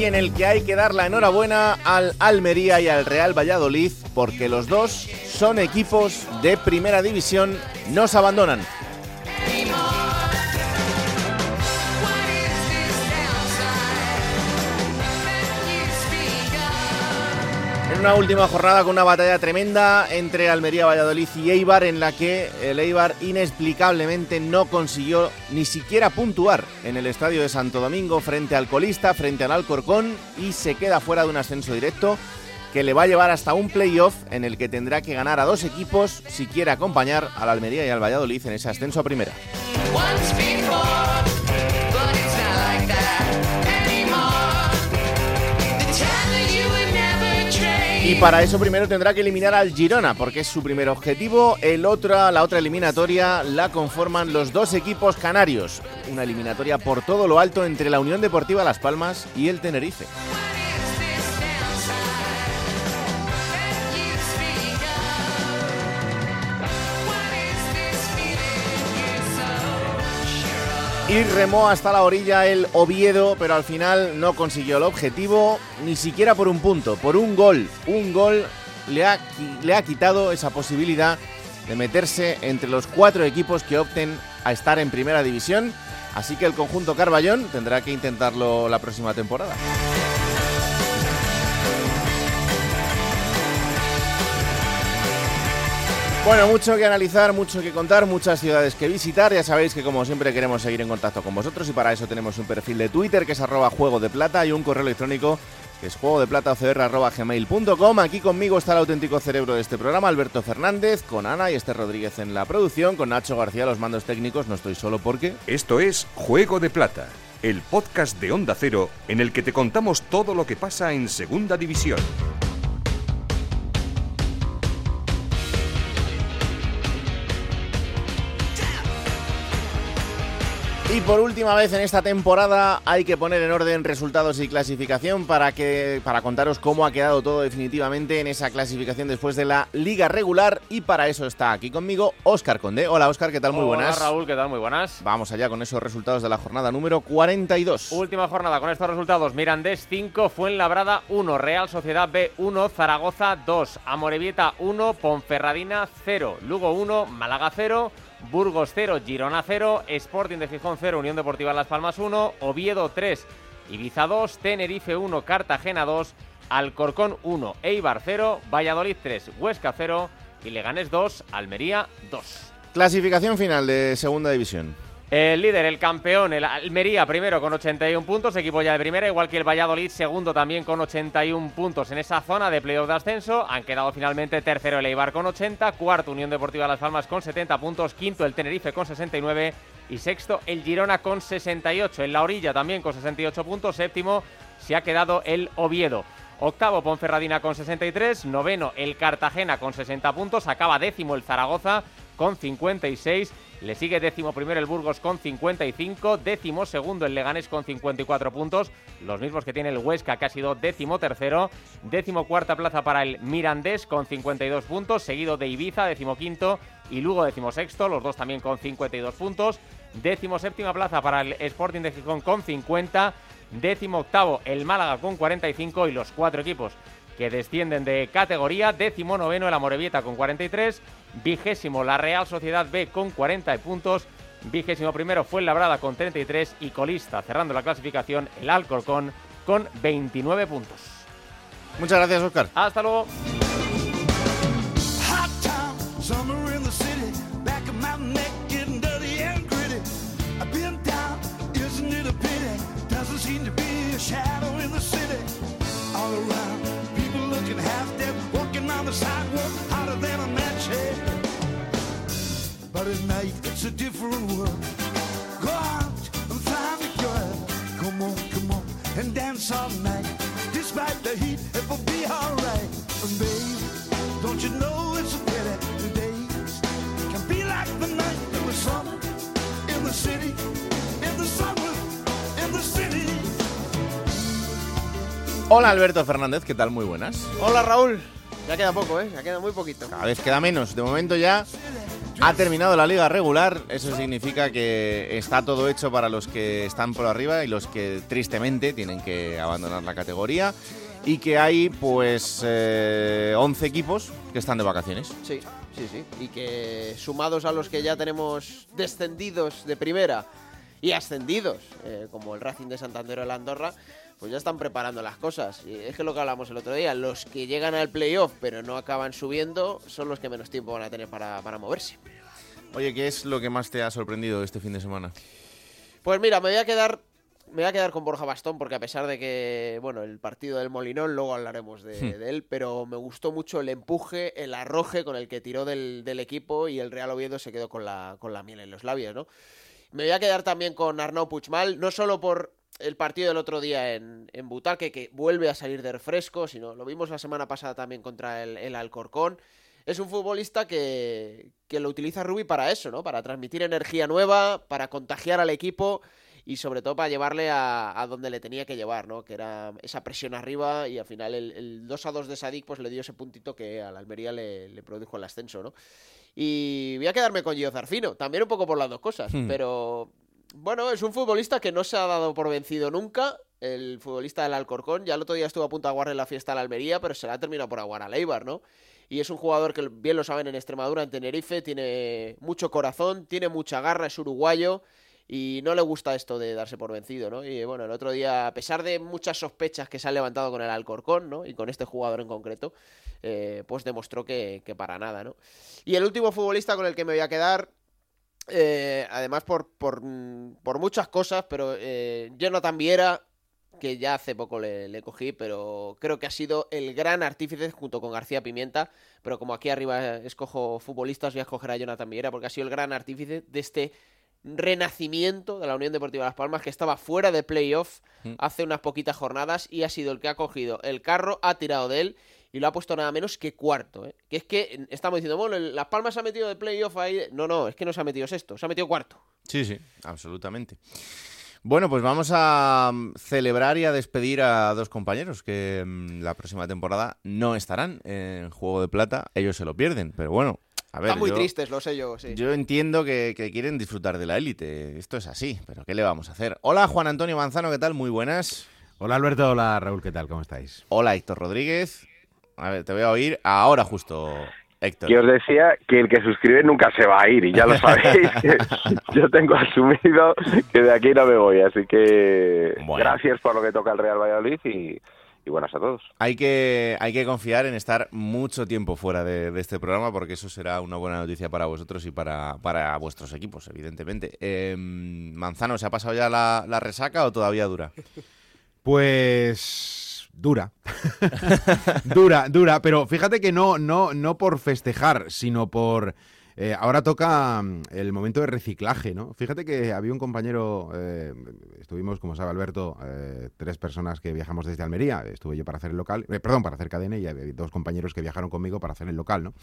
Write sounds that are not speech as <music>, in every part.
Y en el que hay que dar la enhorabuena al Almería y al Real Valladolid porque los dos son equipos de primera división, nos abandonan. Una última jornada con una batalla tremenda entre Almería, Valladolid y Eibar en la que el Eibar inexplicablemente no consiguió ni siquiera puntuar en el estadio de Santo Domingo frente al colista, frente al Alcorcón y se queda fuera de un ascenso directo que le va a llevar hasta un playoff en el que tendrá que ganar a dos equipos si quiere acompañar al Almería y al Valladolid en ese ascenso a primera. Y para eso primero tendrá que eliminar al Girona, porque es su primer objetivo. El otra, la otra eliminatoria la conforman los dos equipos canarios. Una eliminatoria por todo lo alto entre la Unión Deportiva Las Palmas y el Tenerife. Y remó hasta la orilla el Oviedo, pero al final no consiguió el objetivo, ni siquiera por un punto, por un gol. Un gol le ha, le ha quitado esa posibilidad de meterse entre los cuatro equipos que opten a estar en primera división. Así que el conjunto Carballón tendrá que intentarlo la próxima temporada. Bueno, mucho que analizar, mucho que contar, muchas ciudades que visitar. Ya sabéis que como siempre queremos seguir en contacto con vosotros y para eso tenemos un perfil de Twitter que es arroba juego de plata y un correo electrónico que es juego de plata gmail.com. Aquí conmigo está el auténtico cerebro de este programa, Alberto Fernández, con Ana y Esther Rodríguez en la producción, con Nacho García los mandos técnicos. No estoy solo porque... Esto es Juego de Plata, el podcast de Onda Cero en el que te contamos todo lo que pasa en Segunda División. Y por última vez en esta temporada hay que poner en orden resultados y clasificación para que para contaros cómo ha quedado todo definitivamente en esa clasificación después de la liga regular y para eso está aquí conmigo Óscar Conde. Hola Óscar, ¿qué tal? Muy buenas. Hola Raúl, ¿qué tal? Muy buenas. Vamos allá con esos resultados de la jornada número 42. Última jornada con estos resultados. Mirandés 5, Fuenlabrada 1, Real Sociedad B 1, Zaragoza 2, Amorebieta 1, Ponferradina 0, Lugo 1, Málaga 0, Burgos 0, Girona 0, Sporting de Gijón 0, Unión Deportiva Las Palmas 1, Oviedo 3, Ibiza 2, Tenerife 1, Cartagena 2, Alcorcón 1, Eibar 0, Valladolid 3, Huesca 0 y Leganés 2, Almería 2. Clasificación final de Segunda División. El líder, el campeón, el Almería primero con 81 puntos, equipo ya de primera, igual que el Valladolid segundo también con 81 puntos en esa zona de playoff de ascenso. Han quedado finalmente tercero el Eibar con 80, cuarto Unión Deportiva Las Palmas con 70 puntos, quinto el Tenerife con 69 y sexto el Girona con 68. En la orilla también con 68 puntos, séptimo se ha quedado el Oviedo. Octavo Ponferradina con 63, noveno el Cartagena con 60 puntos, acaba décimo el Zaragoza con 56 le sigue décimo primero el Burgos con 55, décimo segundo el Leganés con 54 puntos, los mismos que tiene el Huesca que ha sido décimo tercero, décimo cuarta plaza para el Mirandés con 52 puntos, seguido de Ibiza, décimo quinto y Lugo décimo sexto, los dos también con 52 puntos, décimo séptima plaza para el Sporting de Gijón con 50, décimo octavo el Málaga con 45 y los cuatro equipos que descienden de categoría, décimo noveno el Amorebieta con 43, vigésimo la Real Sociedad B con 40 puntos, vigésimo primero fue Labrada con 33 y colista cerrando la clasificación el Alcorcón con 29 puntos. Muchas gracias, Oscar. Hasta luego down the sidewalk hotter than a match head. But at night it's a different world. Go out and find a girl. Come on, come on, and dance all night. Despite the heat, it will be alright. And don't you know it's a pity the days can be like the night in the summer, in the city, in the summer, in the city. Hola Alberto Fernández, ¿qué tal? Muy buenas. Hola Raúl. Ya queda poco, ¿eh? Ya queda muy poquito. Cada vez queda menos. De momento ya ha terminado la liga regular. Eso significa que está todo hecho para los que están por arriba y los que tristemente tienen que abandonar la categoría. Y que hay pues 11 eh, equipos que están de vacaciones. Sí, sí, sí. Y que sumados a los que ya tenemos descendidos de primera y ascendidos, eh, como el Racing de Santander o el Andorra, pues ya están preparando las cosas. Y es que lo que hablamos el otro día, los que llegan al playoff pero no acaban subiendo son los que menos tiempo van a tener para, moverse. Oye, ¿qué es lo que más te ha sorprendido este fin de semana? Pues mira, me voy a quedar me voy a quedar con Borja Bastón porque a pesar de que, bueno, el partido del Molinón, luego hablaremos de, hmm. él, pero me gustó mucho el empuje, el arroje con el que tiró del, equipo y el Real Oviedo se quedó con la, con la miel en los labios, ¿no? Me voy a quedar también con Arnaud Puigmal, no solo por el partido del otro día en, en Butaque, que vuelve a salir de refresco, sino lo vimos la semana pasada también contra el, Alcorcón. Es un futbolista que, que, lo utiliza Rubi para eso, ¿no? Para transmitir energía nueva, para contagiar al equipo y sobre todo para llevarle a, donde le tenía que llevar, ¿no? Que era esa presión arriba y al final el, 2 a 2 de Sadik pues le dio ese puntito que a la Almería le, le produjo el ascenso, ¿no? Y voy a quedarme con Gio Zarfino, también un poco por las dos cosas, hmm. pero bueno, es un futbolista que no se ha dado por vencido nunca. El futbolista del Alcorcón. Ya el otro día estuvo a punto de aguarle la fiesta a la Almería, pero se la ha terminado por aguar a Leibar, ¿no? Y es un jugador que bien lo saben en Extremadura, en Tenerife. Tiene mucho corazón, tiene mucha garra, es uruguayo. Y no le gusta esto de darse por vencido, ¿no? Y bueno, el otro día, a pesar de muchas sospechas que se han levantado con el Alcorcón, ¿no? Y con este jugador en concreto, eh, pues demostró que, que para nada, ¿no? Y el último futbolista con el que me voy a quedar eh, además, por, por, muchas cosas, pero eh, Jonathan Viera, que ya hace poco le, cogí, pero creo que ha sido el gran artífice junto con García Pimienta. Pero como aquí arriba escojo futbolistas, voy a escoger a Jonathan Viera porque ha sido el gran artífice de este renacimiento de la Unión Deportiva Las Palmas, que estaba fuera de playoff mm. hace unas poquitas jornadas y ha sido el que ha cogido el carro, ha tirado de él y lo ha puesto nada menos que cuarto. ¿eh? Que es que estamos diciendo, bueno, Las Palmas se ha metido de playoff ahí. No, no, es que no se ha metido sexto, se ha metido cuarto. Sí, sí, absolutamente. Bueno, pues vamos a mm, celebrar y a despedir a dos compañeros que mm, la próxima temporada no estarán en Juego de Plata. Ellos se lo pierden, pero bueno, a ver, Están muy tristes, lo sé yo. Yo entiendo que, que, quieren disfrutar de la élite. Esto es así, pero ¿qué le vamos a hacer? Hola, Juan Antonio Manzano, ¿qué tal? Muy buenas. Hola, Alberto. Hola, Raúl, ¿qué tal? ¿Cómo estáis? Hola, Héctor Rodríguez. A ver, te voy a oír ahora justo, Héctor. Y os decía que el que suscribe nunca se va a ir, y ya lo sabéis. <laughs> Yo tengo asumido que de aquí no me voy, así que gracias por lo que toca el Real Valladolid y, buenas a todos. Hay que, hay que confiar en estar mucho tiempo fuera de, este programa porque eso será una buena noticia para vosotros y para, para vuestros equipos, evidentemente. Em, Manzano, ¿se ha pasado ya la, la resaca o todavía dura? Pues dura. <laughs> dura, dura, pero fíjate que no, no, no por festejar, sino por... Eh, ahora toca mm, el momento de reciclaje, ¿no? Fíjate que había un compañero, eh, estuvimos, como sabe Alberto, eh, tres personas que viajamos desde Almería, estuve yo para hacer el local, perdón, para hacer cadena y había dos compañeros que viajaron conmigo para hacer el local, ¿no?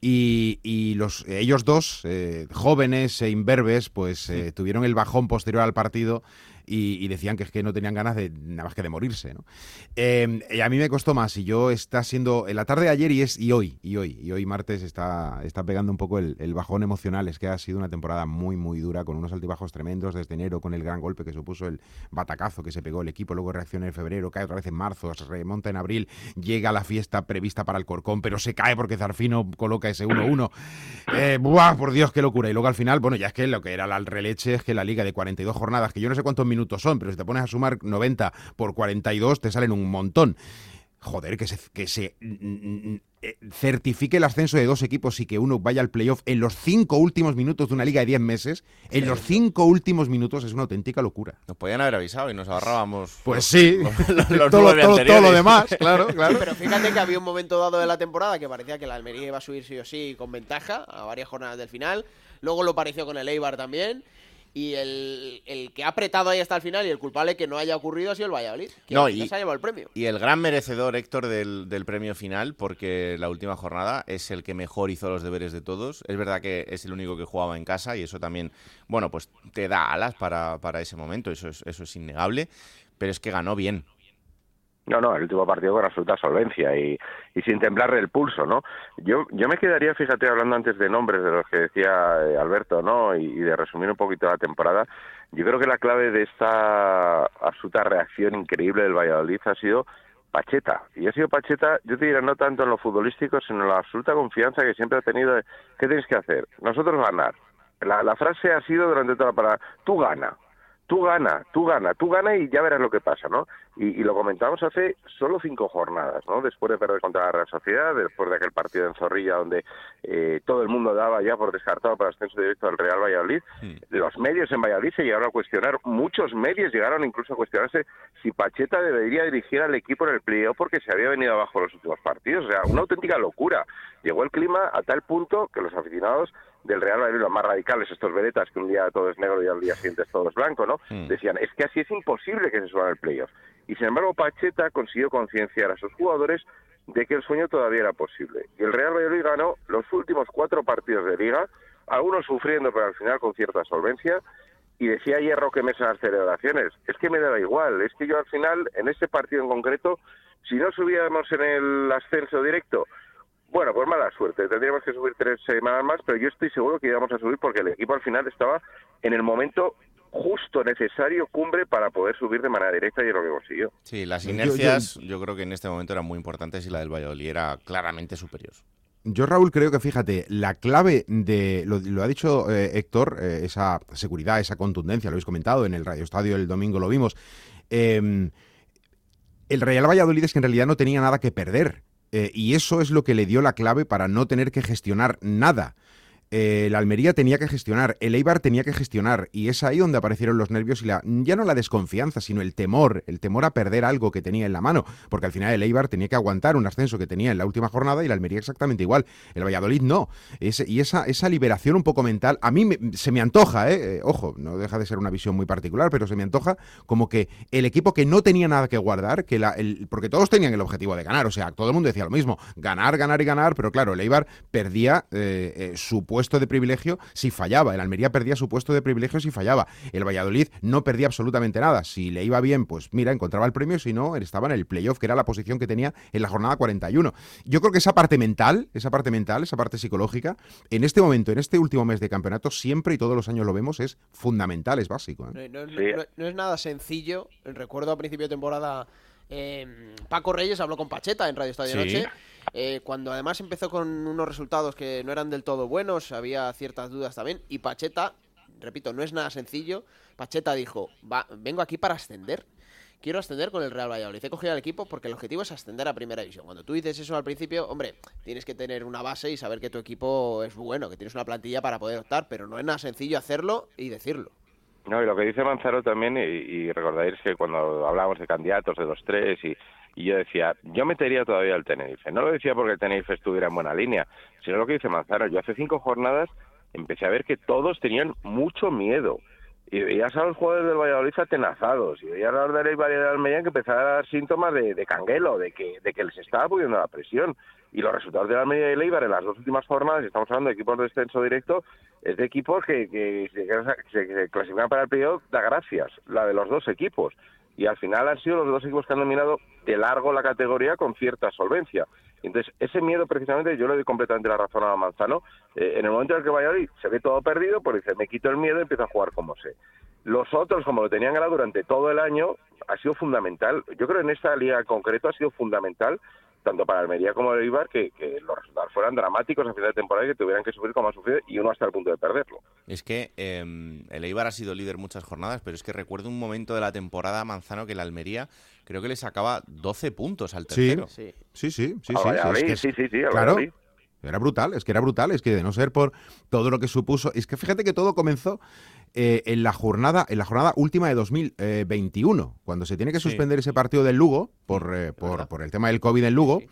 Y, y los, ellos dos, jóvenes e imberbes, pues tuvieron el bajón posterior al partido y, decían que es que no tenían ganas de nada más que de morirse. ¿no? Em, y a mí me costó más y yo está siendo en la tarde de ayer y es y hoy y hoy y hoy martes está, está pegando un poco el, bajón emocional. Es que ha sido una temporada muy muy dura con unos altibajos tremendos desde enero con el gran golpe que supuso el batacazo que se pegó el equipo, luego reacciona en febrero, cae otra vez en marzo, se remonta en abril, llega la fiesta prevista para el Corcón, pero se cae porque Zarfino coloca ese 1-1. <coughs> Eh, ¡Buah! Por Dios, qué locura. Y luego al final, bueno, ya es que lo que era la releche es que la liga de 42 jornadas, que yo no sé cuántos minutos son, pero si te pones a sumar 90 por 42 te salen un montón. Joder, que se, que se eh, certifique el ascenso de dos equipos y que uno vaya al playoff en los cinco últimos minutos de una liga de 10 meses, en los cinco últimos minutos es una auténtica locura. Nos podían haber avisado y nos ahorrábamos. Pues sí, <laughs> <laughs> todo, lo demás, claro, claro. pero fíjate que había un momento dado de la temporada que parecía que la Almería iba a subir sí o sí con ventaja a varias jornadas del final. Luego lo pareció con el Eibar también. Y el, el, que ha apretado ahí hasta el final y el culpable que no haya ocurrido ha sido el Valladolid, que no, y, se ha llevado el premio. Y el gran merecedor, Héctor, del, del, premio final, porque la última jornada es el que mejor hizo los deberes de todos. Es verdad que es el único que jugaba en casa y eso también, bueno, pues te da alas para, para ese momento, eso es, eso es innegable, pero es que ganó bien. No, no, el último partido con absoluta solvencia y, sin temblarle el pulso, ¿no? Yo, yo me quedaría, fíjate, hablando antes de nombres de los que decía eh, Alberto, ¿no? Y, de resumir un poquito la temporada, yo creo que la clave de esta absoluta reacción increíble del Valladolid ha sido Pacheta. Y ha sido Pacheta, yo te diría, no tanto en lo futbolístico, sino en la absoluta confianza que siempre ha tenido de, ¿qué tienes que hacer? Nosotros ganar. La, la frase ha sido durante toda la parada, tú gana tú gana, tú gana, tú gana y ya verás lo que pasa, ¿no? Y, lo comentamos hace solo cinco jornadas, ¿no? Después de perder contra la Real Sociedad, después de aquel partido en Zorrilla donde eh, todo el mundo daba ya por descartado para el ascenso directo al Real Valladolid, los medios en Valladolid se llegaron a cuestionar, muchos medios llegaron incluso a cuestionarse si Pacheta debería dirigir al equipo en el playoff porque se había venido abajo los últimos partidos, o sea, una auténtica locura. Llegó el clima a tal punto que los aficionados del Real Madrid, los más radicales, estos veretas, que un día todo es negro y al día siguiente todo es blanco, ¿no? Decían, es que así es imposible que se suban al playoff. Y sin embargo, Pacheta consiguió concienciar a sus jugadores de que el sueño todavía era posible. Y el Real Valladolid ganó los últimos cuatro partidos de liga, algunos sufriendo, pero al final con cierta solvencia. Y decía Hierro que me las celebraciones. Es que me da igual. Es que yo al final, en ese partido en concreto, si no subíamos en el ascenso directo, bueno, pues mala suerte. Tendríamos que subir tres semanas más, pero yo estoy seguro que íbamos a subir porque el equipo al final estaba en el momento justo necesario cumbre para poder subir de manera directa y es lo que consiguió. Sí, las inercias yo, creo que en este momento eran muy importantes y la del Valladolid era claramente superior. Yo, Raúl, creo que fíjate, la clave de, lo, ha dicho eh, Héctor, eh, esa seguridad, esa contundencia, lo habéis comentado en el Radio Estadio el domingo, lo vimos. Em, el Real Valladolid es que en realidad no tenía nada que perder. Eh, y eso es lo que le dio la clave para no tener que gestionar nada. Eh, la Almería tenía que gestionar, el Eibar tenía que gestionar, y es ahí donde aparecieron los nervios y la, ya no la desconfianza, sino el temor, el temor a perder algo que tenía en la mano, porque al final el Eibar tenía que aguantar un ascenso que tenía en la última jornada y la Almería exactamente igual, el Valladolid no. y esa, esa liberación un poco mental, a mí se me antoja, ¿eh? ¿eh? ojo, no deja de ser una visión muy particular, pero se me antoja como que el equipo que no tenía nada que guardar, que la, el, porque todos tenían el objetivo de ganar, o sea, todo el mundo decía lo mismo, ganar, ganar y ganar, pero claro, el Eibar perdía eh, su puesto puesto de privilegio si fallaba. El Almería perdía su puesto de privilegio si fallaba. El Valladolid no perdía absolutamente nada. Si le iba bien, pues mira, encontraba el premio. Si no, estaba en el playoff, que era la posición que tenía en la jornada 41. Yo creo que esa parte mental, esa parte mental, esa parte psicológica, en este momento, en este último mes de campeonato, siempre y todos los años lo vemos, es fundamental, es básico. ¿eh? No, es nada sencillo. Recuerdo a principio de temporada. Eh, Paco Reyes habló con Pacheta en Radio Estadio Noche eh, cuando además empezó con unos resultados que no eran del todo buenos, había ciertas dudas también, y Pacheta, repito, no es nada sencillo, Pacheta dijo, Va, vengo aquí para ascender. Quiero ascender con el Real Valladolid. He cogido al equipo porque el objetivo es ascender a Primera División. Cuando tú dices eso al principio, hombre, tienes que tener una base y saber que tu equipo es bueno, que tienes una plantilla para poder optar, pero no es nada sencillo hacerlo y decirlo. No, y lo que dice Manzaro también, y, y recordáis que cuando hablábamos de candidatos de los tres y, y yo decía, yo metería todavía el Tenerife. No lo decía porque el Tenerife estuviera en buena línea, sino lo que dice Manzano. Yo hace cinco jornadas empecé a ver que todos tenían mucho miedo. Y veías a los jugadores del Valladolid atenazados, y veías a los de la de Almería que empezaban a dar síntomas de, de canguelo, de que, de que les estaba poniendo la presión. Y los resultados de la Almería y Leibar en las dos últimas jornadas, estamos hablando de equipos de descenso directo, es de equipos que, que, se clasifican para el periodo, da gracias, la de los dos equipos y al final han sido los dos equipos que han dominado de largo la categoría con cierta solvencia. Entonces, ese miedo precisamente yo le doy completamente la razón a Manzano. Eh, en el momento en el que Valladolid se ve todo perdido, pues dice, me quito el miedo y empiezo a jugar como sé. Los otros, como lo tenían ganado durante todo el año, ha sido fundamental. Yo creo que en esta liga en concreto ha sido fundamental tanto para Almería como el Eibar, que, los resultados fueran dramáticos a final de temporada y que tuvieran que subir como ha sufrido y uno hasta el punto de perderlo. Es que em, el Eibar ha sido líder muchas jornadas, pero es que recuerdo un momento de la temporada Manzano que el Almería creo que le sacaba 12 puntos al tercero. Sí, sí, sí. sí, sí, sí, sí, sí, claro. Era brutal, es que era brutal, es que de no ser por todo lo que supuso, es que fíjate que todo comenzó eh, en la jornada en la jornada última de 2021, cuando se tiene que suspender ese partido del Lugo por, eh, por, por, el tema del COVID en Lugo.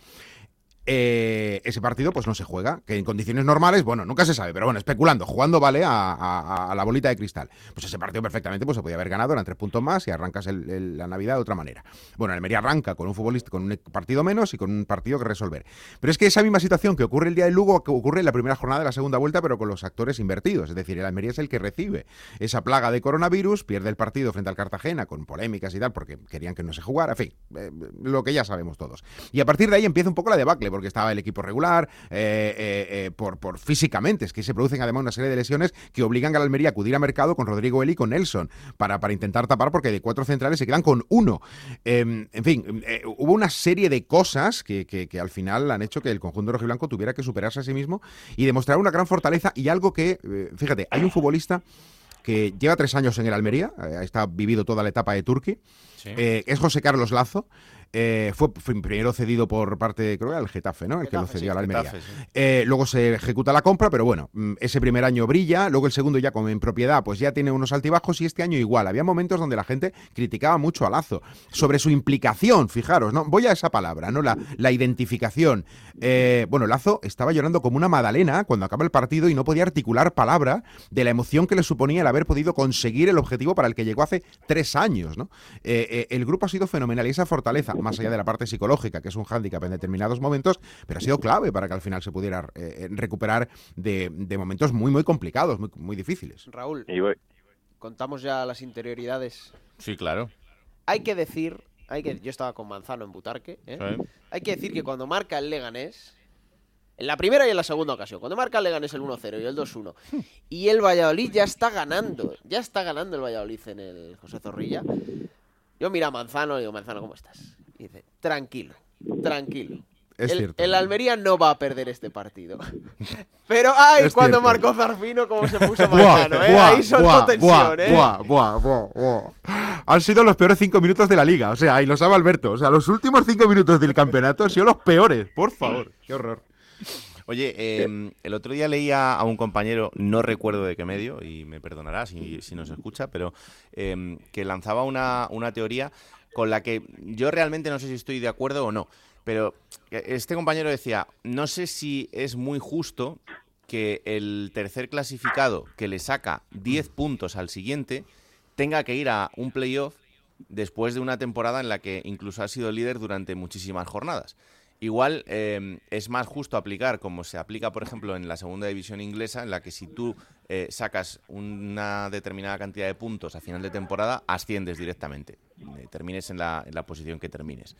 Eh, ese partido pues no se juega, que en condiciones normales, bueno, nunca se sabe, pero bueno, especulando, jugando vale a, la bolita de cristal. Pues ese partido perfectamente pues se podía haber ganado, eran tres puntos más y arrancas la Navidad de otra manera. Bueno, Almería arranca con un futbolista, con un partido menos y con un partido que resolver. Pero es que esa misma situación que ocurre el día del Lugo ocurre en la primera jornada de la segunda vuelta, pero con los actores invertidos. Es decir, el Almería es el que recibe esa plaga de coronavirus, pierde el partido frente al Cartagena con polémicas y tal, porque querían que no se jugara, en fin, eh, lo que ya sabemos todos. Y a partir de ahí empieza un poco la debacle, porque estaba el equipo regular, eh, eh, eh, por, por físicamente, es que se producen además una serie de lesiones que obligan a la Almería a acudir a mercado con Rodrigo Eli y con Nelson para, para intentar tapar, porque de cuatro centrales se quedan con uno. Em, en fin, hubo una serie de cosas que, que, al final han hecho que el conjunto rojiblanco tuviera que superarse a sí mismo y demostrar una gran fortaleza y algo que, fíjate, hay un futbolista que lleva tres años en el Almería, está vivido toda la etapa de Turquía, es José Carlos Lazo, eh, fue primero cedido por parte, creo que el Getafe, ¿no? El que lo cedió a la Almería. Eh, luego se ejecuta la compra, pero bueno, mm, ese primer año brilla, luego el segundo ya como en propiedad, pues ya tiene unos altibajos y este año igual. Había momentos donde la gente criticaba mucho a Lazo sobre su implicación, fijaros, ¿no? Voy a esa palabra, ¿no? La, la identificación. Eh, bueno, Lazo estaba llorando como una madalena cuando acaba el partido y no podía articular palabra de la emoción que le suponía el haber podido conseguir el objetivo para el que llegó hace tres años, ¿no? el grupo ha sido fenomenal y esa fortaleza <laughs> más allá de la parte psicológica, que es un hándicap en determinados momentos, pero ha sido clave para que al final se pudiera eh, recuperar de, momentos muy, muy complicados, muy, muy difíciles. Raúl, contamos ya las interioridades. Sí, claro. Hay que decir, hay que, yo estaba con Manzano en Butarque, ¿eh? hay que decir que cuando marca el Leganés, en la primera y en la segunda ocasión. Cuando marca el Leganés el 1-0 y el 2-1. Y el Valladolid ya está ganando. Ya está ganando el Valladolid en el José Zorrilla. Yo mira a Manzano y digo, Manzano, ¿cómo estás? Y dice, tranquilo, tranquilo. Es el, cierto. el, Almería no va a perder este partido. <laughs> Pero, ay, cuando marcó Zarfino, cómo se puso <laughs> Manzano, ¿eh? Ahí soltó tensión, ¿eh? Buah, buah, buah, Han sido los peores cinco minutos de la liga. O sea, ahí lo sabe Alberto. O sea, los últimos cinco minutos del campeonato han sido los peores. Por favor. Qué horror. Oye, em, el otro día leía a un compañero, no recuerdo de qué medio, y me perdonará si, si nos escucha, pero em, que lanzaba una, una teoría con la que yo realmente no sé si estoy de acuerdo o no. Pero este compañero decía, no sé si es muy justo que el tercer clasificado que le saca 10 puntos al siguiente tenga que ir a un playoff después de una temporada en la que incluso ha sido líder durante muchísimas jornadas. Igual em, es más justo aplicar como se aplica, por ejemplo, en la segunda división inglesa, en la que si tú eh, sacas una determinada cantidad de puntos a final de temporada, asciendes directamente, eh, termines en la, en la posición que termines.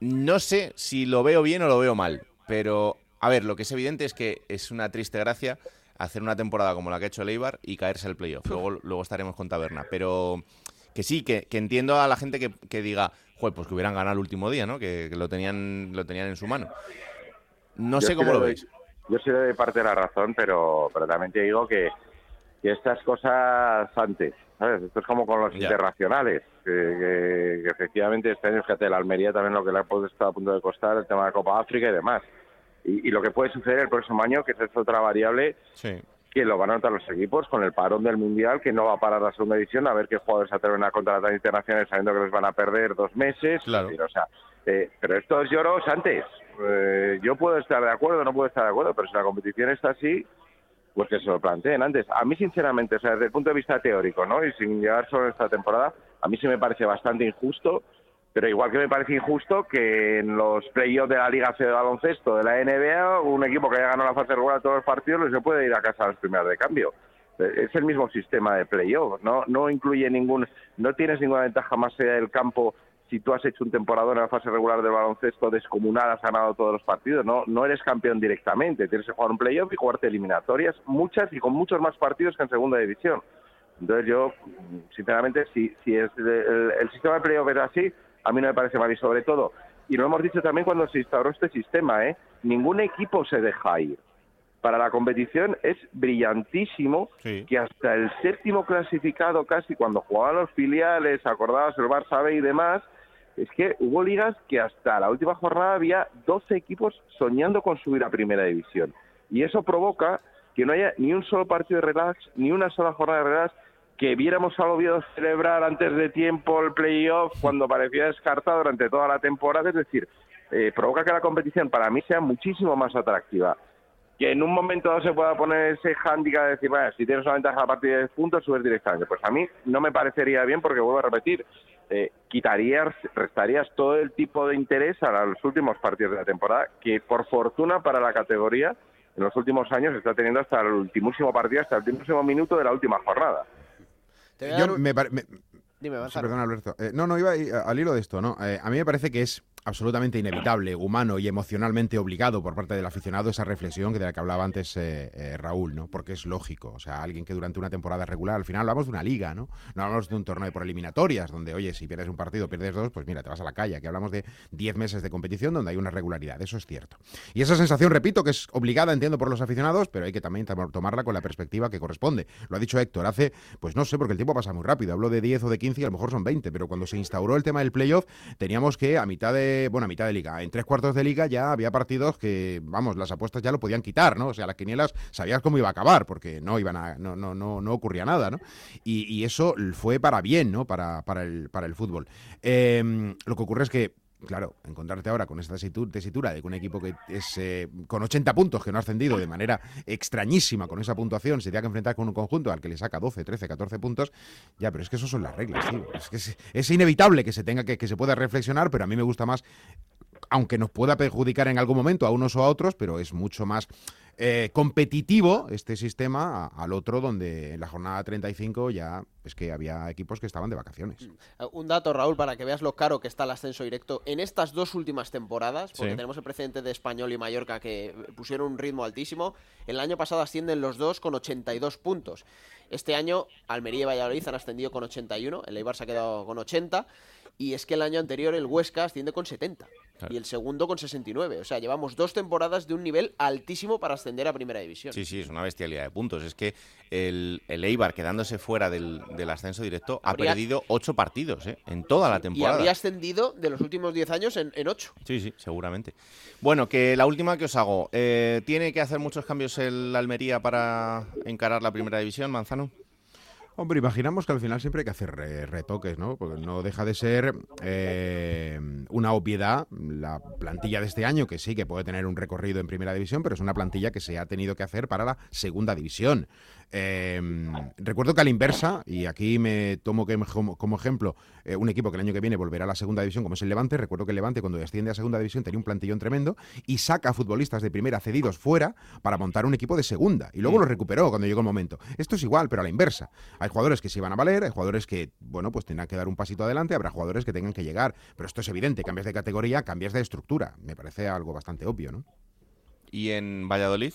No sé si lo veo bien o lo veo mal, pero a ver, lo que es evidente es que es una triste gracia hacer una temporada como la que ha hecho el Eibar y caerse al playoff. Luego, luego estaremos con Taberna, pero que sí, que, entiendo a la gente que, que diga Joder, pues que hubieran ganado el último día, ¿no? Que, lo tenían lo tenían en su mano. No sé cómo lo veis. Yo sí de parte de la razón, pero, pero también te digo que, estas cosas antes, ¿sabes? Esto es como con los internacionales, que, efectivamente este año, fíjate, la Almería también lo que le ha puesto a punto de costar el tema de Copa África y demás. Y, y, lo que puede suceder el próximo año, que es otra variable, sí que lo van a notar los equipos con el parón del Mundial, que no va a parar la segunda edición, a ver qué jugadores atreven a contratar internacionales sabiendo que les van a perder dos meses. Claro. o sea, eh, pero estos lloros antes. Eh, yo puedo estar de acuerdo, no puedo estar de acuerdo, pero si la competición está así, pues que se lo planteen antes. A mí, sinceramente, o sea, desde el punto de vista teórico, ¿no? Y sin llegar solo esta temporada, a mí se me parece bastante injusto pero igual que me parece injusto que en los playoffs de la Liga C de baloncesto de la NBA, un equipo que haya ganado la fase regular todos los partidos no se puede ir a casa a los primeros de cambio. Es el mismo sistema de playoff, no, no incluye ningún, no tienes ninguna ventaja más allá del campo si tú has hecho un temporada en la fase regular del baloncesto descomunal, has ganado todos los partidos, no, no eres campeón directamente, tienes que jugar un playoff y jugarte eliminatorias, muchas y con muchos más partidos que en segunda división. Entonces yo, sinceramente, si, si es el, el sistema de playoff es así, a mí no me parece mal y sobre todo, y lo hemos dicho también cuando se instauró este sistema, ¿eh? ningún equipo se deja ir. Para la competición es brillantísimo que hasta el séptimo clasificado casi cuando jugaban los filiales, acordados el Barça B y demás, es que hubo ligas que hasta la última jornada había 12 equipos soñando con subir a primera división. Y eso provoca que no haya ni un solo partido de relax, ni una sola jornada de relax, que viéramos al Oviedo celebrar antes de tiempo el playoff cuando parecía descartado durante toda la temporada. Es decir, eh, provoca que la competición para mí sea muchísimo más atractiva. Que en un momento dado se pueda poner ese hándicap de decir, bueno, si tienes una ventaja a partir de 10 puntos, subes directamente. Pues a mí no me parecería bien porque, vuelvo a repetir, eh, quitarías, restarías todo el tipo de interés a los últimos partidos de la temporada, que por fortuna para la categoría en los últimos años está teniendo hasta el ultimísimo partido, hasta el último minuto de la última jornada. Yo me, Dime, Perdón, Alberto. Eh, no, no, iba al hilo de esto, ¿no? Eh, a mí me parece que es absolutamente inevitable, humano y emocionalmente obligado por parte del aficionado esa reflexión de la que hablaba antes eh, eh, Raúl, ¿no? Porque es lógico, o sea, alguien que durante una temporada regular, al final hablamos de una liga, ¿no? No hablamos de un torneo por eliminatorias, donde, oye, si pierdes un partido, pierdes dos, pues mira, te vas a la calle. Aquí hablamos de 10 meses de competición donde hay una regularidad, eso es cierto. Y esa sensación, repito, que es obligada, entiendo, por los aficionados, pero hay que también tomarla con la perspectiva que corresponde. Lo ha dicho Héctor, hace, pues no sé, porque el tiempo pasa muy rápido, hablo de 10 o de 15 y a lo mejor son 20, pero cuando se instauró el tema del playoff, teníamos que a mitad de, bueno, a mitad de liga, en tres cuartos de liga ya había partidos que, vamos, las apuestas ya lo podían quitar, ¿no? O sea, las quinielas sabías cómo iba a acabar, porque no iban a, no, no, no, no ocurría nada, ¿no? Y, eso fue para bien, ¿no? Para, para, el, para el fútbol. Em, lo que ocurre es que claro, encontrarte ahora con esta tesitura de que un equipo que es eh, con 80 puntos, que no ha ascendido de manera extrañísima con esa puntuación, se tiene que enfrentar con un conjunto al que le saca 12, 13, 14 puntos, ya, pero es que eso son las reglas, tío. Es es, inevitable que se tenga que, que se pueda reflexionar, pero a mí me gusta más aunque nos pueda perjudicar en algún momento a unos o a otros, pero es mucho más eh, competitivo este sistema al otro donde en la jornada 35 ya es que había equipos que estaban de vacaciones. Mm. Eh, un dato, Raúl, para que veas lo caro que está el ascenso directo en estas dos últimas temporadas, porque tenemos el precedente de Español y Mallorca que pusieron un ritmo altísimo. El año pasado ascienden los dos con 82 puntos. Este año Almería y Valladolid han ascendido con 81, el Eibar se ha quedado con 80 y es que el año anterior el Huesca asciende con 70 y el segundo con 69. O sea, llevamos dos temporadas de un nivel altísimo para ascender a Primera División. Sí, sí, es una bestialidad de puntos. Es que el, Eibar, quedándose fuera del, ascenso directo, ha perdido ocho partidos ¿eh? en toda la temporada. Y habría ascendido de los últimos diez años en, ocho. Sí, sí, seguramente. Bueno, que la última que os hago. Eh, ¿Tiene que hacer muchos cambios el Almería para encarar la Primera División, Manzano? Hombre, imaginamos que al final siempre hay que hacer retoques, ¿no? Porque no deja de ser eh, una obviedad la plantilla de este año, que sí que puede tener un recorrido en primera división, pero es una plantilla que se ha tenido que hacer para la segunda división. Em, recuerdo que a la inversa, y aquí me tomo como, ejemplo eh, un equipo que el año que viene volverá a la segunda división, como es el Levante. Recuerdo que el Levante, cuando desciende a segunda división, tenía un plantillón tremendo y saca a futbolistas de primera cedidos fuera para montar un equipo de segunda. Y luego lo recuperó cuando llegó el momento. Esto es igual, pero a la inversa. Hay jugadores que se iban a valer, hay jugadores que, bueno, pues tendrán que dar un pasito adelante, habrá jugadores que tengan que llegar. Pero esto es evidente, cambias de categoría, cambias de estructura. Me parece algo bastante obvio, ¿no? ¿Y en Valladolid?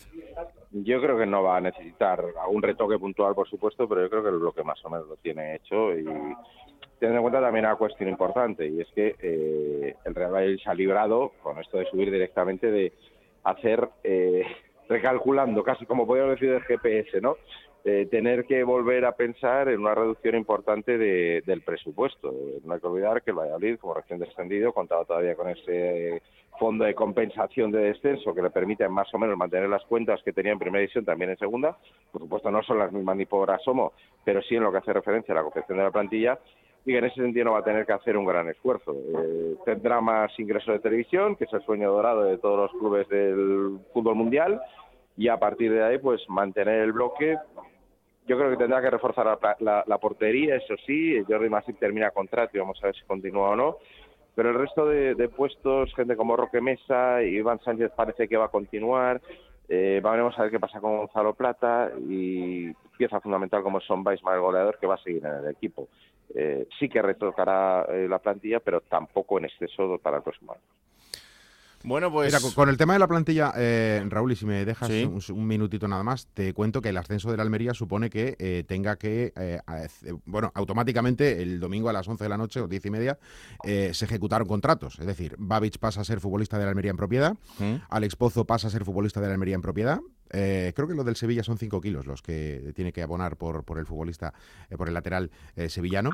Yo creo que no va a necesitar algún retoque puntual, por supuesto, pero yo creo que el bloque más o menos lo tiene hecho y teniendo en cuenta también una cuestión importante y es que eh, el Real Valladolid se ha librado con esto de subir directamente de hacer eh, <laughs> recalculando casi como podríamos decir el GPS, ¿no? tener que volver a pensar en una reducción importante del presupuesto. No hay que olvidar que el Valladolid, como recién descendido, contaba todavía con ese fondo de compensación de descenso que le permite más o menos mantener las cuentas que tenía en primera división también en segunda. Por supuesto, no son las mismas ni por asomo, pero sí en lo que hace referencia a la confección de la plantilla y que en ese sentido no va a tener que hacer un gran esfuerzo. Eh, tendrá más ingresos de televisión, que es el sueño dorado de todos los clubes del fútbol mundial, y a partir de ahí, pues mantener el bloque. Yo creo que tendrá que reforzar la, portería, eso sí. Jordi Masip termina contrato y vamos a ver si continúa o no pero el resto de, puestos, gente como Roque Mesa, y Iván Sánchez parece que va a continuar, eh, veremos a ver qué pasa con Gonzalo Plata y pieza fundamental como Son Weisman, el goleador, que va a seguir en el equipo. Eh, sí que retocará eh, la plantilla, pero tampoco en exceso para el próximo año. Bueno, pues. Mira, con, el tema de la plantilla, eh, Raúl, y si me dejas un, minutito nada más, te cuento que el ascenso de la Almería supone que eh, tenga que. Eh, bueno, automáticamente el domingo a las 11 de la noche o 10 y media se ejecutaron contratos. Es decir, Babich pasa a ser futbolista de la Almería en propiedad, ¿Mm? Alex Pozo pasa a ser futbolista de la Almería en propiedad, eh, creo que lo del Sevilla son 5 kilos los que tiene que abonar por, por el futbolista, eh, por el lateral eh, sevillano.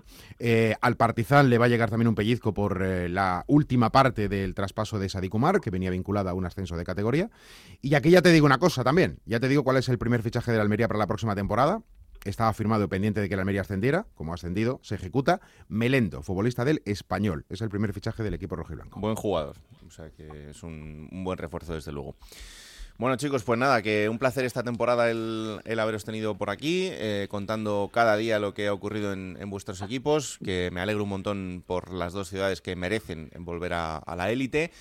al Partizan le va a llegar también un pellizco por la última parte del traspaso de Sadikumar, que venía vinculada a un ascenso de categoría. Y aquí ya te digo una cosa también, ya te digo cuál es el primer fichaje de la Almería para la próxima temporada. estaba firmado pendiente de que la Almería ascendiera, como ha ascendido, se ejecuta. Melendo, futbolista del Español, es el primer fichaje del equipo rojiblanco. Buen jugador, o sea que es un, buen refuerzo desde luego. Bueno chicos, pues nada, que un placer esta temporada el, haberos tenido por aquí, eh, contando cada día lo que ha ocurrido en, vuestros equipos, que me alegro un montón por las dos ciudades que merecen volver a, a la élite.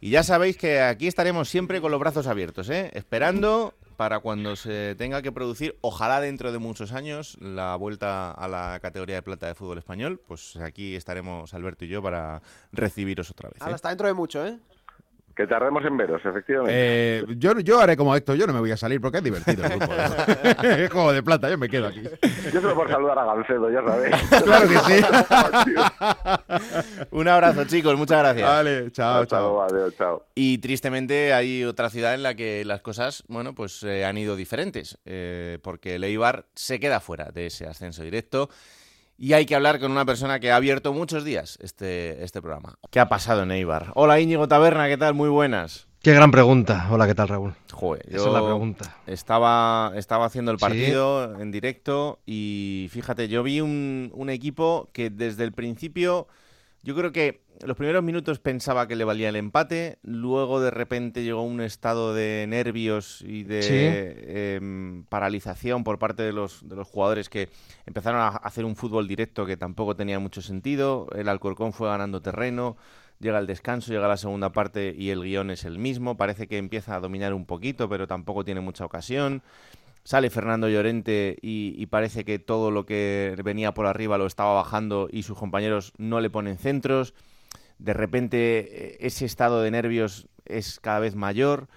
Y ya sabéis que aquí estaremos siempre con los brazos abiertos, ¿eh? esperando para cuando se tenga que producir, ojalá dentro de muchos años, la vuelta a la categoría de plata de fútbol español, pues aquí estaremos Alberto y yo para recibiros otra vez. ¿eh? Hasta dentro de mucho, ¿eh? Que tardemos en veros, efectivamente. Eh, yo, yo haré como esto, yo no me voy a salir porque es divertido el grupo. <laughs> es juego de plata, yo me quedo aquí. Yo solo por saludar a Gancedo, ya sabéis. claro que sí. Un abrazo, chicos, muchas gracias. Vale, chao, chao. Adiós, chao. Y tristemente hay otra ciudad en la que las cosas, bueno, pues eh, han ido diferentes, eh, porque el Eibar se queda fuera de ese ascenso directo. Y hay que hablar con una persona que ha abierto muchos días este, este programa. ¿Qué ha pasado en Eibar? Hola Íñigo Taberna, ¿qué tal? Muy buenas. Qué gran pregunta. Hola, ¿qué tal, Raúl? Joder, Esa es la pregunta. Estaba, estaba haciendo el partido en directo y fíjate, yo vi un, un equipo que desde el principio yo creo que los primeros minutos pensaba que le valía el empate, luego de repente llegó un estado de nervios y de em, paralización por parte de los, de los jugadores que empezaron a hacer un fútbol directo que tampoco tenía mucho sentido, el Alcorcón fue ganando terreno, llega el descanso, llega la segunda parte y el guion es el mismo, parece que empieza a dominar un poquito, pero tampoco tiene mucha ocasión. Sale Fernando Llorente y, parece que todo lo que venía por arriba lo estaba bajando y sus compañeros no le ponen centros. De repente eh, ese estado de nervios es cada vez mayor.